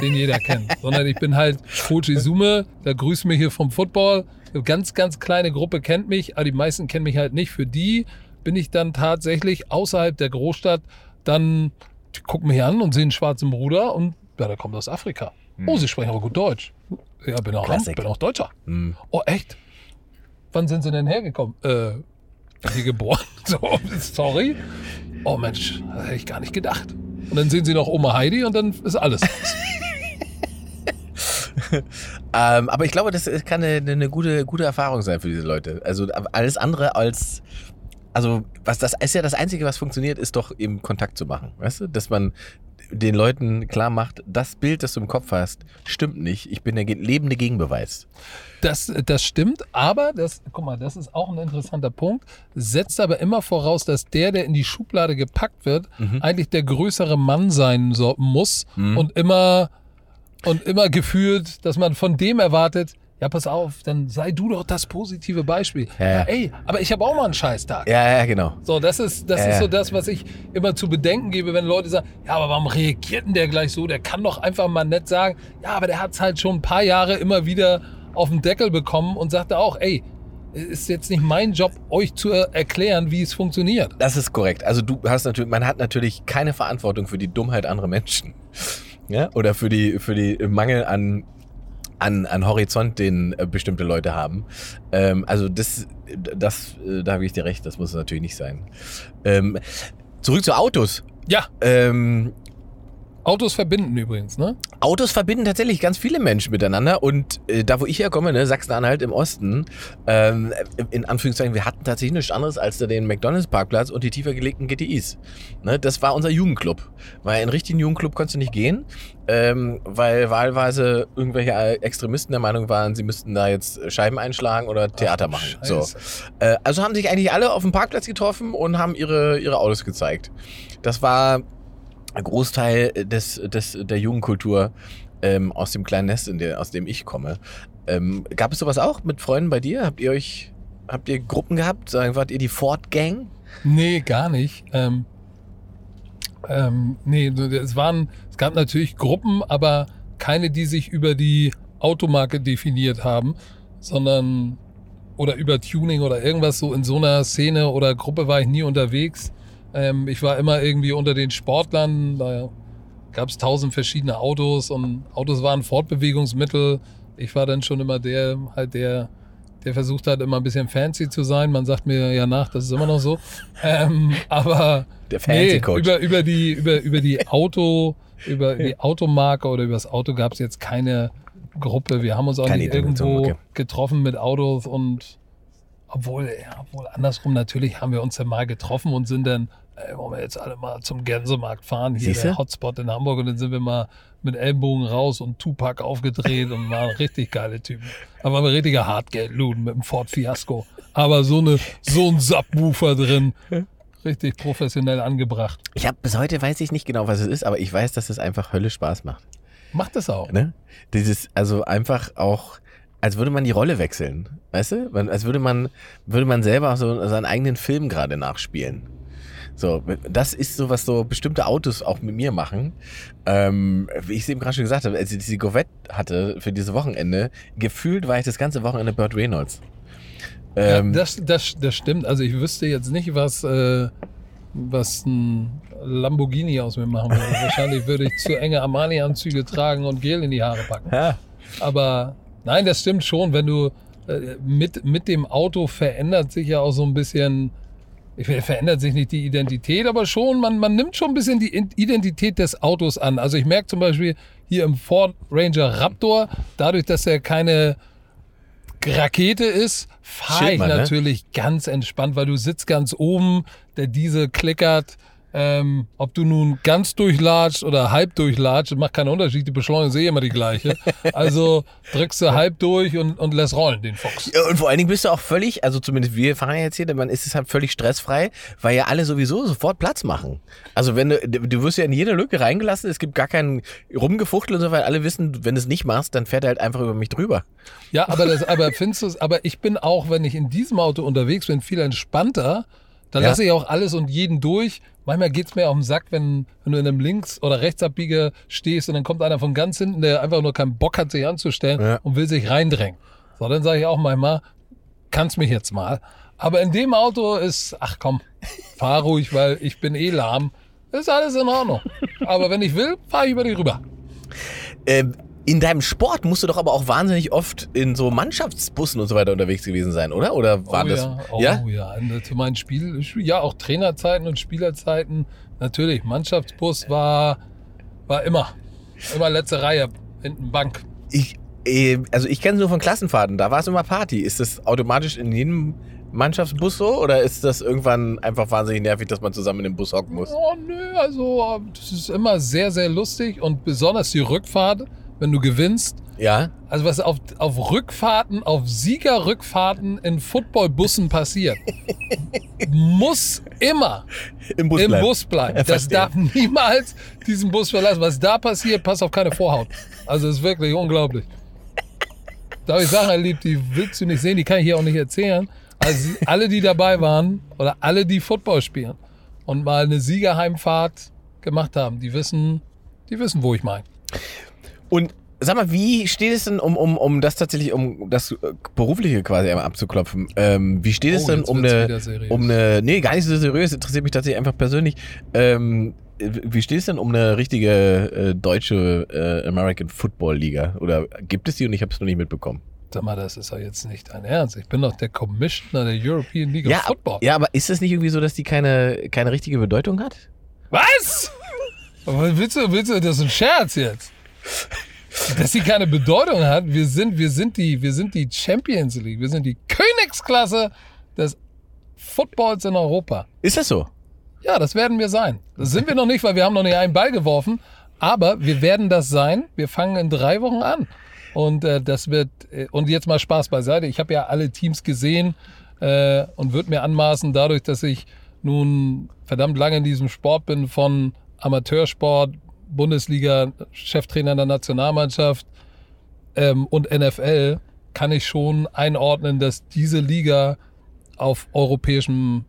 den jeder kennt, sondern ich bin halt Koji Sume, da grüßt mich hier vom Football. Eine ganz, ganz kleine Gruppe kennt mich, aber die meisten kennen mich halt nicht. Für die bin ich dann tatsächlich außerhalb der Großstadt dann, gucken mich an und sehen einen schwarzen Bruder und ja, der kommt aus Afrika. Oh, sie sprechen aber gut Deutsch. Ja, bin auch, Klassik. bin auch Deutscher. Hm. Oh, echt? Wann sind sie denn hergekommen? Äh, hier geboren. So, sorry. Oh Mensch, das hätte ich gar nicht gedacht. Und dann sehen sie noch Oma Heidi und dann ist alles. Ähm, aber ich glaube, das kann eine, eine gute, gute Erfahrung sein für diese Leute. Also alles andere als. Also, was das ist ja das Einzige, was funktioniert, ist doch eben Kontakt zu machen. Weißt du? Dass man den Leuten klar macht, das Bild, das du im Kopf hast, stimmt nicht. Ich bin der lebende Gegenbeweis. Das, das stimmt, aber das, guck mal, das ist auch ein interessanter Punkt. Setzt aber immer voraus, dass der, der in die Schublade gepackt wird, eigentlich der größere Mann sein muss und immer und immer gefühlt, dass man von dem erwartet, ja, pass auf, dann sei du doch das positive Beispiel. Ja, ja. ey, aber ich habe auch mal einen Scheißtag. Ja, ja, genau. So, das ist, das Ja, ist so das, was ich immer zu bedenken gebe, wenn Leute sagen, ja, aber warum reagiert denn der gleich so? Der kann doch einfach mal nett sagen, ja, aber der hat es halt schon ein paar Jahre immer wieder auf den Deckel bekommen und sagte auch, ey, ist jetzt nicht mein Job, euch zu er- erklären, wie es funktioniert. Das ist korrekt. Also du hast natürlich, man hat natürlich keine Verantwortung für die Dummheit anderer Menschen. Ja? Oder für die, für die Mangel an, an, an Horizont, den äh, bestimmte Leute haben. Ähm, also das, das, äh, da habe ich dir recht, das muss natürlich nicht sein. Ähm, zurück zu Autos. Ja, Ähm, Autos verbinden übrigens, ne? Autos verbinden tatsächlich ganz viele Menschen miteinander und äh, da, wo ich herkomme, ne, Sachsen-Anhalt im Osten, ähm, in Anführungszeichen, wir hatten tatsächlich nichts anderes als da den McDonalds-Parkplatz und die tiefer gelegten GTIs. Ne, das war unser Jugendclub. Weil in richtigen Jugendclub konntest du nicht gehen, ähm, weil wahlweise irgendwelche Extremisten der Meinung waren, sie müssten da jetzt Scheiben einschlagen oder Theater machen. So. Äh, also haben sich eigentlich alle auf dem Parkplatz getroffen und haben ihre, ihre Autos gezeigt. Das war Großteil des, des, der Jugendkultur ähm, aus dem kleinen Nest, in der, aus dem ich komme. Ähm, gab es sowas auch mit Freunden bei dir? Habt ihr euch, habt ihr Gruppen gehabt? Sagen, wart ihr die Ford Gang? Nee, gar nicht. Ähm, ähm, nee, es waren, es gab natürlich Gruppen, aber keine, die sich über die Automarke definiert haben, sondern oder über Tuning oder irgendwas so in so einer Szene oder Gruppe war ich nie unterwegs. Ähm, ich war immer irgendwie unter den Sportlern, da gab es tausend verschiedene Autos und Autos waren Fortbewegungsmittel. Ich war dann schon immer der, halt der, der versucht hat, immer ein bisschen fancy zu sein. Man sagt mir ja nach, das ist immer noch so. Ähm, aber Der Fancy Coach. über, über die, über, über die Auto, über die Automarke oder über das Auto gab es jetzt keine Gruppe. Wir haben uns auch Keine nicht irgendwo okay. getroffen mit Autos und obwohl, ja, obwohl andersrum natürlich haben wir uns dann mal getroffen und sind dann, ey, wollen wir jetzt alle mal zum Gänsemarkt fahren, hier Siehste? der Hotspot in Hamburg und dann sind wir mal mit Ellbogen raus und Tupac aufgedreht und waren richtig geile Typen. Da waren wir richtiger Hartgeldluden mit dem Ford Fiasco. Aber so eine, so ein Subwoofer drin. Richtig professionell angebracht. Ich habe bis heute weiß ich nicht genau, was es ist, aber ich weiß, dass es einfach Hölle Spaß macht. Macht das auch. Ne? Dieses, also einfach auch, als würde man die Rolle wechseln. Weißt du? Als würde man, würde man selber so seinen eigenen Film gerade nachspielen. So, das ist so, was so bestimmte Autos auch mit mir machen. Ähm, wie ich es eben gerade schon gesagt habe, als ich diese Corvette hatte für dieses Wochenende, gefühlt war ich das ganze Wochenende Burt Reynolds. Ähm, ja, das, das, das stimmt. Also ich wüsste jetzt nicht, was, äh, was ein Lamborghini aus mir machen würde. Wahrscheinlich würde ich zu enge Armani-Anzüge tragen und Gel in die Haare packen. ja, Aber nein, das stimmt schon. Wenn du äh, mit, mit dem Auto verändert sich ja auch so ein bisschen, ich will, verändert sich nicht die Identität, aber schon, man, man nimmt schon ein bisschen die Identität des Autos an. Also ich merke zum Beispiel hier im Ford Ranger Raptor, dadurch, dass er keine Rakete ist, fahre ich ne? natürlich ganz entspannt, weil du sitzt ganz oben, der Diesel klickert, Ähm, ob du nun ganz durchlatscht oder halb durchlatscht, macht keinen Unterschied. Die Beschleunigung ist eh immer die gleiche. Also drückst du halb durch und, und lässt rollen den Fuchs. Ja, und vor allen Dingen bist du auch völlig, also zumindest wir fahren ja jetzt hier, man ist es halt völlig stressfrei, weil ja alle sowieso sofort Platz machen. Also wenn du, du wirst ja in jede Lücke reingelassen, es gibt gar keinen Rumgefuchtel und so, weil alle wissen, wenn du es nicht machst, dann fährt er halt einfach über mich drüber. Ja, aber das, aber findest du es, aber ich bin auch, wenn ich in diesem Auto unterwegs bin, viel entspannter. Da Ja. lasse ich auch alles und jeden durch. Manchmal geht's mir auf den Sack, wenn, wenn du in einem Links- oder Rechtsabbieger stehst und dann kommt einer von ganz hinten, der einfach nur keinen Bock hat, sich anzustellen Ja. und will sich reindrängen. So, dann sage ich auch manchmal, kannst mich jetzt mal. Aber in dem Auto ist, ach komm, fahr ruhig, weil ich bin eh lahm. Ist alles in Ordnung. Aber wenn ich will, fahre ich über die rüber. Ähm, in deinem Sport musst du doch aber auch wahnsinnig oft in so Mannschaftsbussen und so weiter unterwegs gewesen sein, oder? Oder war oh das? Ja, oh ja? ja. Und Zu meinen Spiel, ja, auch Trainerzeiten und Spielerzeiten. Natürlich, Mannschaftsbus war, war immer. Immer letzte Reihe, hinten Bank. Ich, äh, also ich kenne es nur von Klassenfahrten, da war es immer Party. Ist das automatisch in jedem Mannschaftsbus so oder ist das irgendwann einfach wahnsinnig nervig, dass man zusammen in dem Bus hocken muss? Oh nö, also das ist immer sehr, sehr lustig und besonders die Rückfahrt, wenn du gewinnst. Ja? Also was auf, auf Rückfahrten, auf Siegerrückfahrten in Footballbussen passiert, muss immer Im Bus im bleiben. Bus bleiben. Ja, das darf niemals diesen Bus verlassen. Was da passiert, passt auf keine Vorhaut. Also es ist wirklich unglaublich. Darf ich sagen, Herr Lieb, die willst du nicht sehen, die kann ich hier auch nicht erzählen. Also alle, die dabei waren oder alle, die Football spielen und mal eine Siegerheimfahrt gemacht haben, die wissen, die wissen, wo ich meine. Und sag mal, wie steht es denn, um, um, um das tatsächlich, um das äh, Berufliche quasi einmal abzuklopfen? Ähm, wie steht es Oh, denn um eine, um eine, nee, gar nicht so seriös, interessiert mich tatsächlich einfach persönlich. Ähm, wie steht es denn um eine richtige äh, deutsche äh, American Football Liga? Oder gibt es die und ich habe es noch nicht mitbekommen? Sag mal, das ist ja jetzt nicht dein Ernst. Ich bin doch der Commissioner der European League of Ja, Football. ja, aber ist das nicht irgendwie so, dass die keine, keine richtige Bedeutung hat? Was? Willst du, willst du, das ist ein Scherz jetzt? Dass sie keine Bedeutung hat. Wir sind, wir sind die, wir sind die Champions League. Wir sind die Königsklasse des Footballs in Europa. Ist das so? Ja, das werden wir sein. Das sind wir noch nicht, weil wir haben noch nicht einen Ball geworfen. Aber wir werden das sein. Wir fangen in drei Wochen an. Und äh, das wird, äh, und jetzt mal Spaß beiseite. Ich habe ja alle Teams gesehen äh, und würde mir anmaßen, dadurch, dass ich nun verdammt lange in diesem Sport bin, von Amateursport, Bundesliga, Cheftrainer der Nationalmannschaft ähm, und NFL, kann ich schon einordnen, dass diese Liga auf europäischem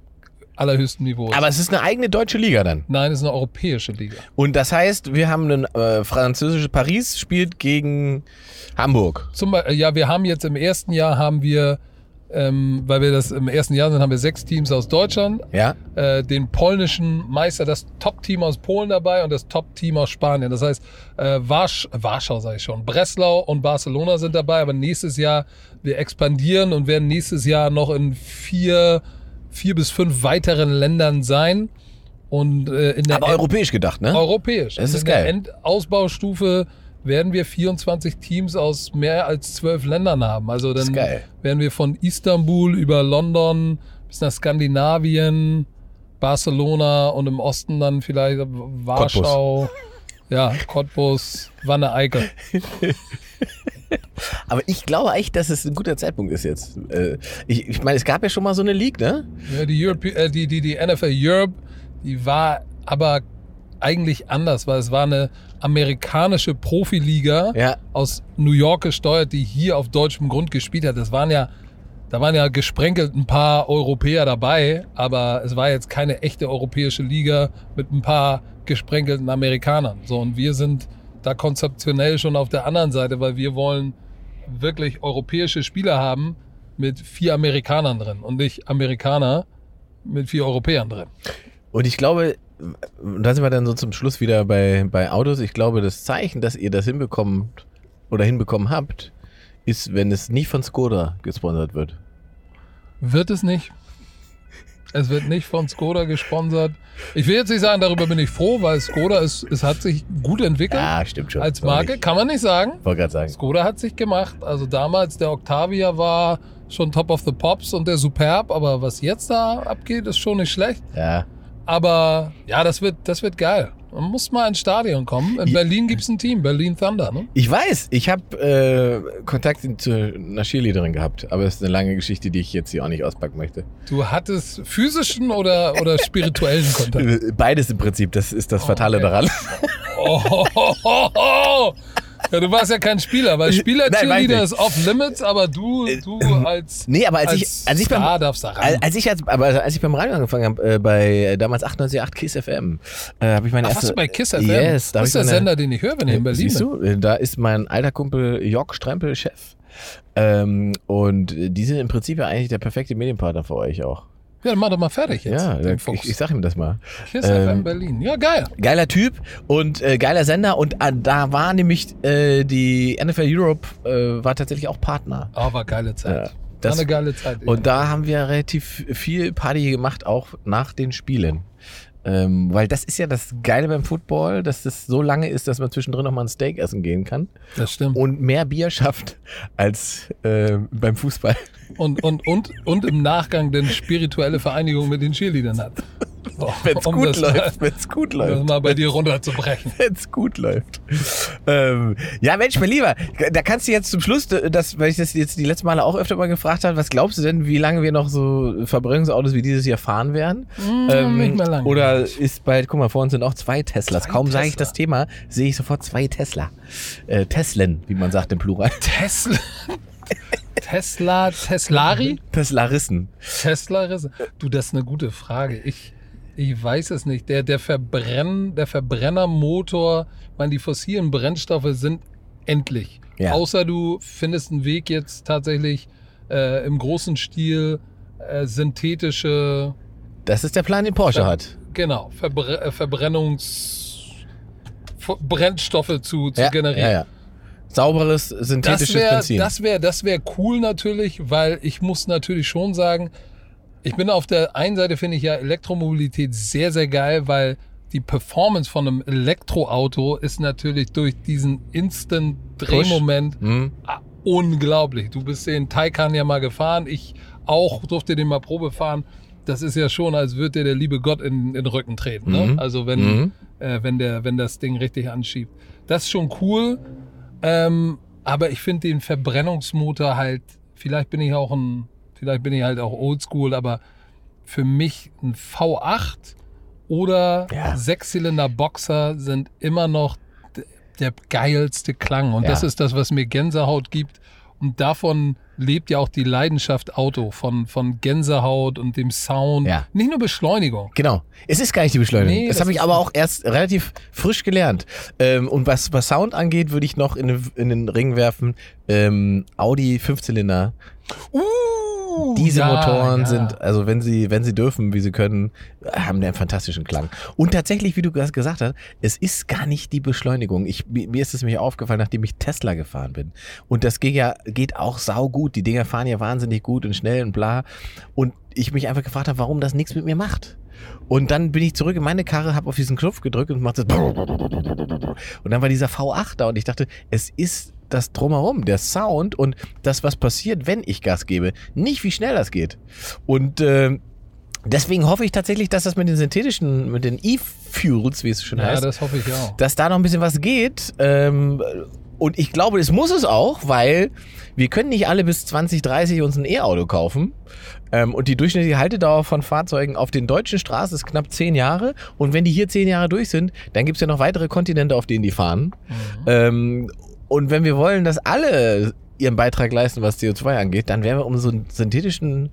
allerhöchstem Niveau ist. Aber es ist eine eigene deutsche Liga dann. Nein, es ist eine europäische Liga. Und das heißt, wir haben ein äh, französische Paris spielt gegen Hamburg. Zum Beispiel, ja, wir haben jetzt im ersten Jahr haben wir, ähm, weil wir das im ersten Jahr sind, haben wir sechs Teams aus Deutschland, Ja? äh, den polnischen Meister, das Top-Team aus Polen dabei und das Top-Team aus Spanien. Das heißt, äh, Warsch, Warschau sage ich schon, Breslau und Barcelona sind dabei, aber nächstes Jahr, wir expandieren und werden nächstes Jahr noch in vier, vier bis fünf weiteren Ländern sein. Und äh, in der Aber europäisch gedacht, ne? Europäisch. Das ist in geil. der Endausbaustufe werden wir 24 Teams aus mehr als zwölf Ländern haben. Also dann werden wir von Istanbul über London bis nach Skandinavien, Barcelona und im Osten dann vielleicht Warschau, ja, Cottbus, Wanne Eickel. Aber ich glaube echt, dass es ein guter Zeitpunkt ist jetzt. Äh, ich, ich meine, es gab ja schon mal so eine League, ne? Ja, die, Europe, äh, die, die, die NFL Europe, die war aber eigentlich anders, weil es war eine amerikanische Profiliga Ja. aus New York gesteuert, die hier auf deutschem Grund gespielt hat. Das waren ja, da waren ja gesprenkelt ein paar Europäer dabei, aber es war jetzt keine echte europäische Liga mit ein paar gesprenkelten Amerikanern. So, und wir sind da konzeptionell schon auf der anderen Seite, weil wir wollen wirklich europäische Spieler haben mit vier Amerikanern drin und nicht Amerikaner mit vier Europäern drin. Und ich glaube, da sind wir dann so zum Schluss wieder bei, bei Autos. Ich glaube, das Zeichen, dass ihr das hinbekommt oder hinbekommen habt, ist, wenn es nicht von Skoda gesponsert wird. Wird es nicht. Es wird nicht von Skoda gesponsert. Ich will jetzt nicht sagen, darüber bin ich froh, weil Skoda ist, es hat sich gut entwickelt Ja, stimmt schon. als. Marke, kann man nicht sagen. Wollte gerade sagen. Skoda hat sich gemacht. Also damals der Octavia war schon Top of the Pops und der Superb, aber was jetzt da abgeht, ist schon nicht schlecht. Ja. Aber ja, das wird, das wird geil. Man muss mal ins Stadion kommen. In. Berlin gibt's ein Team, Berlin Thunder. Ne? Ich weiß, ich habe äh, Kontakt zu einer Cheerleaderin gehabt, aber es ist eine lange Geschichte, die ich jetzt hier auch nicht auspacken möchte. Du hattest physischen oder, oder spirituellen Kontakt? Beides im Prinzip, das ist das Fatale okay. daran. Oh, ho, ho, ho, ho. Ja, du warst ja kein Spieler, weil Spieler Nein, weiß Cheerleader ist off limits, aber du, du als, Nee, aber als, als ich, als ich beim, darfst da rein. Als ich, als, aber als ich beim Radio angefangen habe, äh, bei äh, damals 98.8 KISS FM, äh, habe ich meine Ach, erste... du bei KISS FM? Yes, da das ist der Sender, den ich höre, wenn ich in Berlin Siehst bin. du, äh, da ist mein alter Kumpel Jörg Strempel Chef. Ähm, und äh, die sind im Prinzip ja eigentlich der perfekte Medienpartner für euch auch. Ja, dann mach doch mal fertig jetzt. ja, den ich, Fuchs. ich sag ihm das mal. KISS ähm, FM Berlin. Ja, geil. Geiler Typ und äh, geiler Sender und äh, da war nämlich äh, die NFL Europe äh, war tatsächlich auch Partner. Oh, war geile Zeit. Ja, war das- eine geile Zeit. Und da haben wir relativ viel Party gemacht, auch nach den Spielen. Ähm, weil das ist ja das Geile beim Football, dass das so lange ist, dass man zwischendrin noch mal ein Steak essen gehen kann das stimmt. und mehr Bier schafft als äh, beim Fußball. Und, und, und, und im Nachgang dann spirituelle Vereinigung mit den Cheerleadern hat. Wenn es um gut läuft, wenn es gut das läuft. mal bei dir runterzubrechen. Wenn es gut läuft. Ähm, ja, Mensch, mein Lieber, da kannst du jetzt zum Schluss, das, weil ich das jetzt die letzten Male auch öfter mal gefragt habe, was glaubst du denn, wie lange wir noch so Verbrennungsautos wie dieses Jahr fahren werden? Mm, nicht mehr lange. Oder ist bald, guck mal, vor uns sind auch zwei Teslas. Zwei Kaum sage ich Tesla. das Thema, sehe ich sofort zwei Tesla. Äh, Teslen, wie man sagt im Plural. Tesla. Tesla, Teslari? Teslarissen. Tesla? Du, das ist eine gute Frage. Ich, ich weiß es nicht. Der, der, Verbrenn, der Verbrennermotor, ich meine, die fossilen Brennstoffe sind endlich. Ja. Außer du findest einen Weg jetzt tatsächlich äh, im großen Stil äh, synthetische, Das ist der Plan, den Porsche Ja. hat. genau, Verbre äh, Verbrennungs... F- Brennstoffe zu, zu Ja, generieren. ja. Sauberes, Das synthetisches wäre Benzin. das wär, das wär cool natürlich, weil ich muss natürlich schon sagen, ich bin auf der einen Seite finde ich ja Elektromobilität sehr, sehr geil, weil die Performance von einem Elektroauto ist natürlich durch diesen Instant-Drehmoment Hm? ah, unglaublich. Du bist den Taycan ja mal gefahren, ich auch durfte den mal Probe fahren. Das ist ja schon, als würde dir der liebe Gott in, in den Rücken treten. Ne? Mhm. Also wenn, Mhm. äh, wenn, der, wenn das Ding richtig anschiebt. Das ist schon cool. Ähm, aber ich finde den Verbrennungsmotor halt, vielleicht bin ich auch ein, vielleicht bin ich halt auch oldschool, aber für mich ein V8 oder Ja. Sechszylinder Boxer sind immer noch der geilste Klang. Und Ja. das ist das, was mir Gänsehaut gibt. Und davon lebt ja auch die Leidenschaft Auto, von, von Gänsehaut und dem Sound. Ja. Nicht nur Beschleunigung. Genau. Es ist gar nicht die Beschleunigung. Nee, das das habe ich aber auch erst relativ frisch gelernt. Ähm, und was, was Sound angeht, würde ich noch in, den- in den Ring werfen. Ähm, Audi Fünfzylinder. Diese ja, Motoren ja. sind, also wenn sie, wenn sie dürfen, wie sie können, haben einen fantastischen Klang. Und tatsächlich, wie du das gesagt hast, es ist gar nicht die Beschleunigung. Ich, mir mir ist es mir aufgefallen, nachdem ich Tesla gefahren bin. Und das geht ja, geht auch saugut. Die Dinger fahren ja wahnsinnig gut und schnell und bla. Und ich mich einfach gefragt habe, warum das nichts mit mir macht. Und dann bin ich zurück in meine Karre, habe auf diesen Knopf gedrückt und macht das. Und dann war dieser V8 da und ich dachte, es ist das drumherum, der Sound und das, was passiert, wenn ich Gas gebe. Nicht, wie schnell das geht. Und äh, deswegen hoffe ich tatsächlich, dass das mit den synthetischen, mit den E-Fuels, wie es schon Ja, heißt, das hoffe ich auch. dass da noch ein bisschen was geht. Ähm, und ich glaube, es muss es auch, weil wir können nicht alle bis 2030 uns ein E-Auto kaufen. Ähm, und die durchschnittliche Haltedauer von Fahrzeugen auf den deutschen Straßen ist knapp zehn Jahre. Und wenn die hier zehn Jahre durch sind, dann gibt es ja noch weitere Kontinente, auf denen die fahren. Ähm, und wenn wir wollen, dass alle ihren Beitrag leisten, was CO2 angeht, dann werden wir um so einen synthetischen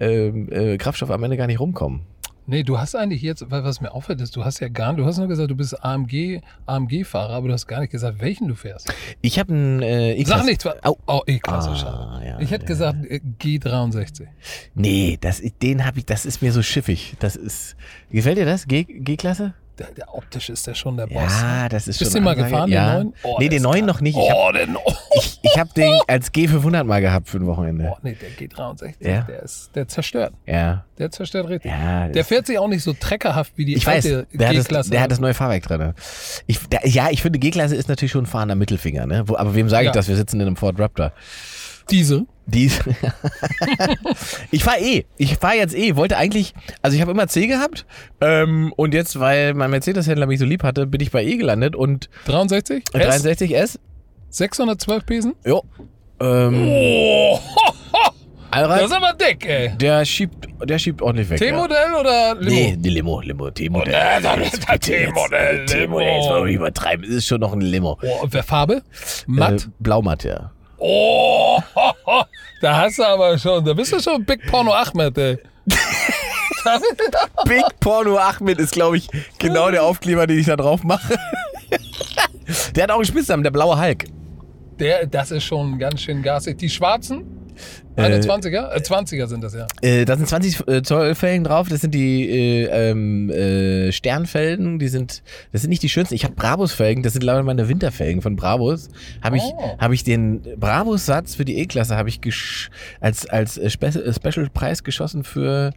ähm, äh, Kraftstoff am Ende gar nicht rumkommen. Nee, du hast eigentlich jetzt, weil was mir auffällt, ist, du hast ja gar du hast nur gesagt, du bist AMG, AMG-Fahrer, aber du hast gar nicht gesagt, welchen du fährst. Ich habe einen äh, E-Klasse- Sag nichts. Au. Oh, E-Klasse, Ah, schade. ja, ich hätte ja, gesagt äh, G63. Nee, das, den habe ich, das ist mir so schiffig. Das ist, gefällt dir das? G- G-Klasse? Der, der optisch ist der schon der Boss. Ja, das ist Bist schon du mal gefahren, den ja. neuen? Oh, nee, den neuen noch nicht. Ich habe Oh, den, oh, ich, ich hab den als G500 mal gehabt für ein Wochenende. oh, nee, der G63, Ja. der ist, der zerstört. Ja, Der zerstört richtig. ja. Der fährt sich auch nicht so treckerhaft wie die ich weiß, alte der hat, das, G-Klasse. der hat das neue Fahrwerk drin. Ich, der, ja, ich finde, G-Klasse ist natürlich schon ein fahrender Mittelfinger, ne? Wo, aber wem sage ich Ja. das? Wir sitzen in einem Ford Raptor. Diesel. Die, ich fahre eh. Ich fahre jetzt eh. Wollte eigentlich, also ich habe immer C gehabt ähm, und jetzt, weil mein Mercedes-Händler mich so lieb hatte, bin ich bei E gelandet und 63? S? 63S. 612 Pesen? Jo. Ähm, Oh, Allrad, das ist aber dick, ey. der schiebt, der schiebt ordentlich weg. Ja. T-Modell oder Limo? Nee, die Limo, Limo, T-Modell. Oh. T-Modell, T-Modell, jetzt wir übertreiben. Es ist schon noch ein Limo. Oh, und wer Farbe? Matt? Äh, Blaumatt, ja. Oh, da hast du aber schon, da bist du schon Big Porno Ahmed, ey. Big Porno Ahmed ist, glaube ich, genau der Aufkleber, den ich da drauf mache. Der hat auch einen Spitznamen, der blaue Hulk. Der, das ist schon ganz schön gasig. Die schwarzen? Äh, 21er? Äh, 20er sind das ja. Äh, da sind 20 äh, Zoll Felgen drauf. Das sind die äh, ähm, äh, Sternfelgen. Die sind, das sind nicht die schönsten. Ich habe Brabus-Felgen. Das sind leider meine Winterfelgen von Brabus. Habe ich, Oh. habe ich den Brabus-Satz für die E-Klasse habe ich als als äh, Spe äh, Special-Preis geschossen für,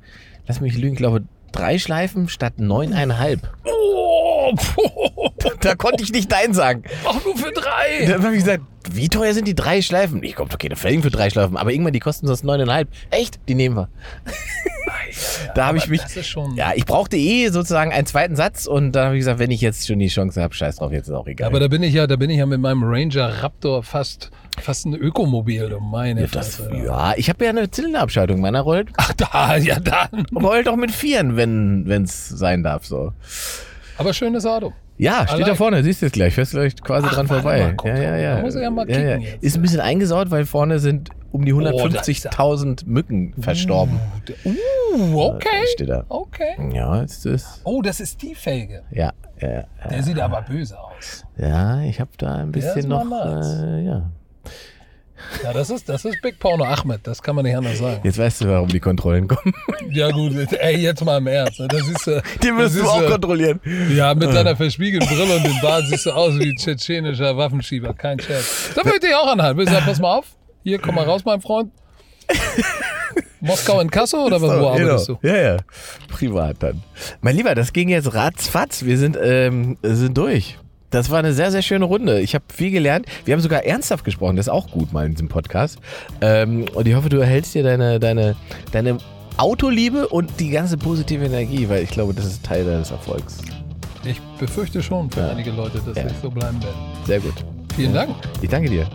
lass mich lügen, glaube drei Schleifen statt neuneinhalb. Oh, Da konnte ich nicht Nein sagen. auch nur für drei. Dann habe ich gesagt, wie teuer sind die drei Schleifen? Ich komme doch keine Felgen für drei Schleifen, aber irgendwann die kosten sonst neuneinhalb. Echt? Die nehmen wir. da habe ich mich. Das ist schon. Ja, ich brauchte eh sozusagen einen zweiten Satz und da habe ich gesagt, wenn ich jetzt schon die Chance habe, scheiß drauf, jetzt ist auch egal. Aber da bin ich ja, da bin ich ja mit meinem Ranger Raptor fast, fast ein Ökomobil, du meine ja, das, Fresse. ja, ich habe ja eine Zylinderabschaltung. Meiner rollt, Ach da, ja dann. rollt auch mit Vieren, wenn es sein darf. So. Aber schönes Auto. Ja, steht Allein- da vorne, siehst du es gleich, fährst gleich quasi Ach, dran vorbei. guck ja, ja, ja. Da muss ja mal ja, ja. jetzt. Ist ein bisschen eingesaut, weil vorne sind um die 150.000 Mücken verstorben. Uh, okay. Steht da. Okay. Ja, ist das. Oh, das ist die Felge. Ja, ja, ja. Der sieht aber böse aus. Ja, ich habe da ein bisschen noch. nice. Äh, ja. Ja, das ist, das ist Big Porno Ahmed, das kann man nicht anders sagen. Jetzt weißt du, warum die Kontrollen kommen. Ja gut, ey, jetzt mal im Ernst. ne? Das ist, äh, wirst du ist, auch äh, kontrollieren. Ja, mit deiner verspiegelten Brille und dem Bart siehst du aus wie ein tschetschenischer Waffenschieber. Kein Scherz. Da würde ich auch anhalten. Ich sagen, pass mal auf. Hier, komm mal raus, mein Freund. Moskau in Kassel oder wo So, arbeitest genau. du? Ja, ja. Privat dann. Mein Lieber, das ging jetzt ratzfatz. Wir sind, ähm, sind durch. Das war eine sehr, sehr schöne Runde. Ich habe viel gelernt. Wir haben sogar ernsthaft gesprochen. Das ist auch gut mal in diesem Podcast. Ähm, und ich hoffe, du erhältst dir deine, deine, deine Autoliebe und die ganze positive Energie, weil ich glaube, das ist Teil deines Erfolgs. Ich befürchte schon für Ja. einige Leute, dass Ja. ich so bleiben werde. Sehr gut. Vielen Dank. Ich danke dir.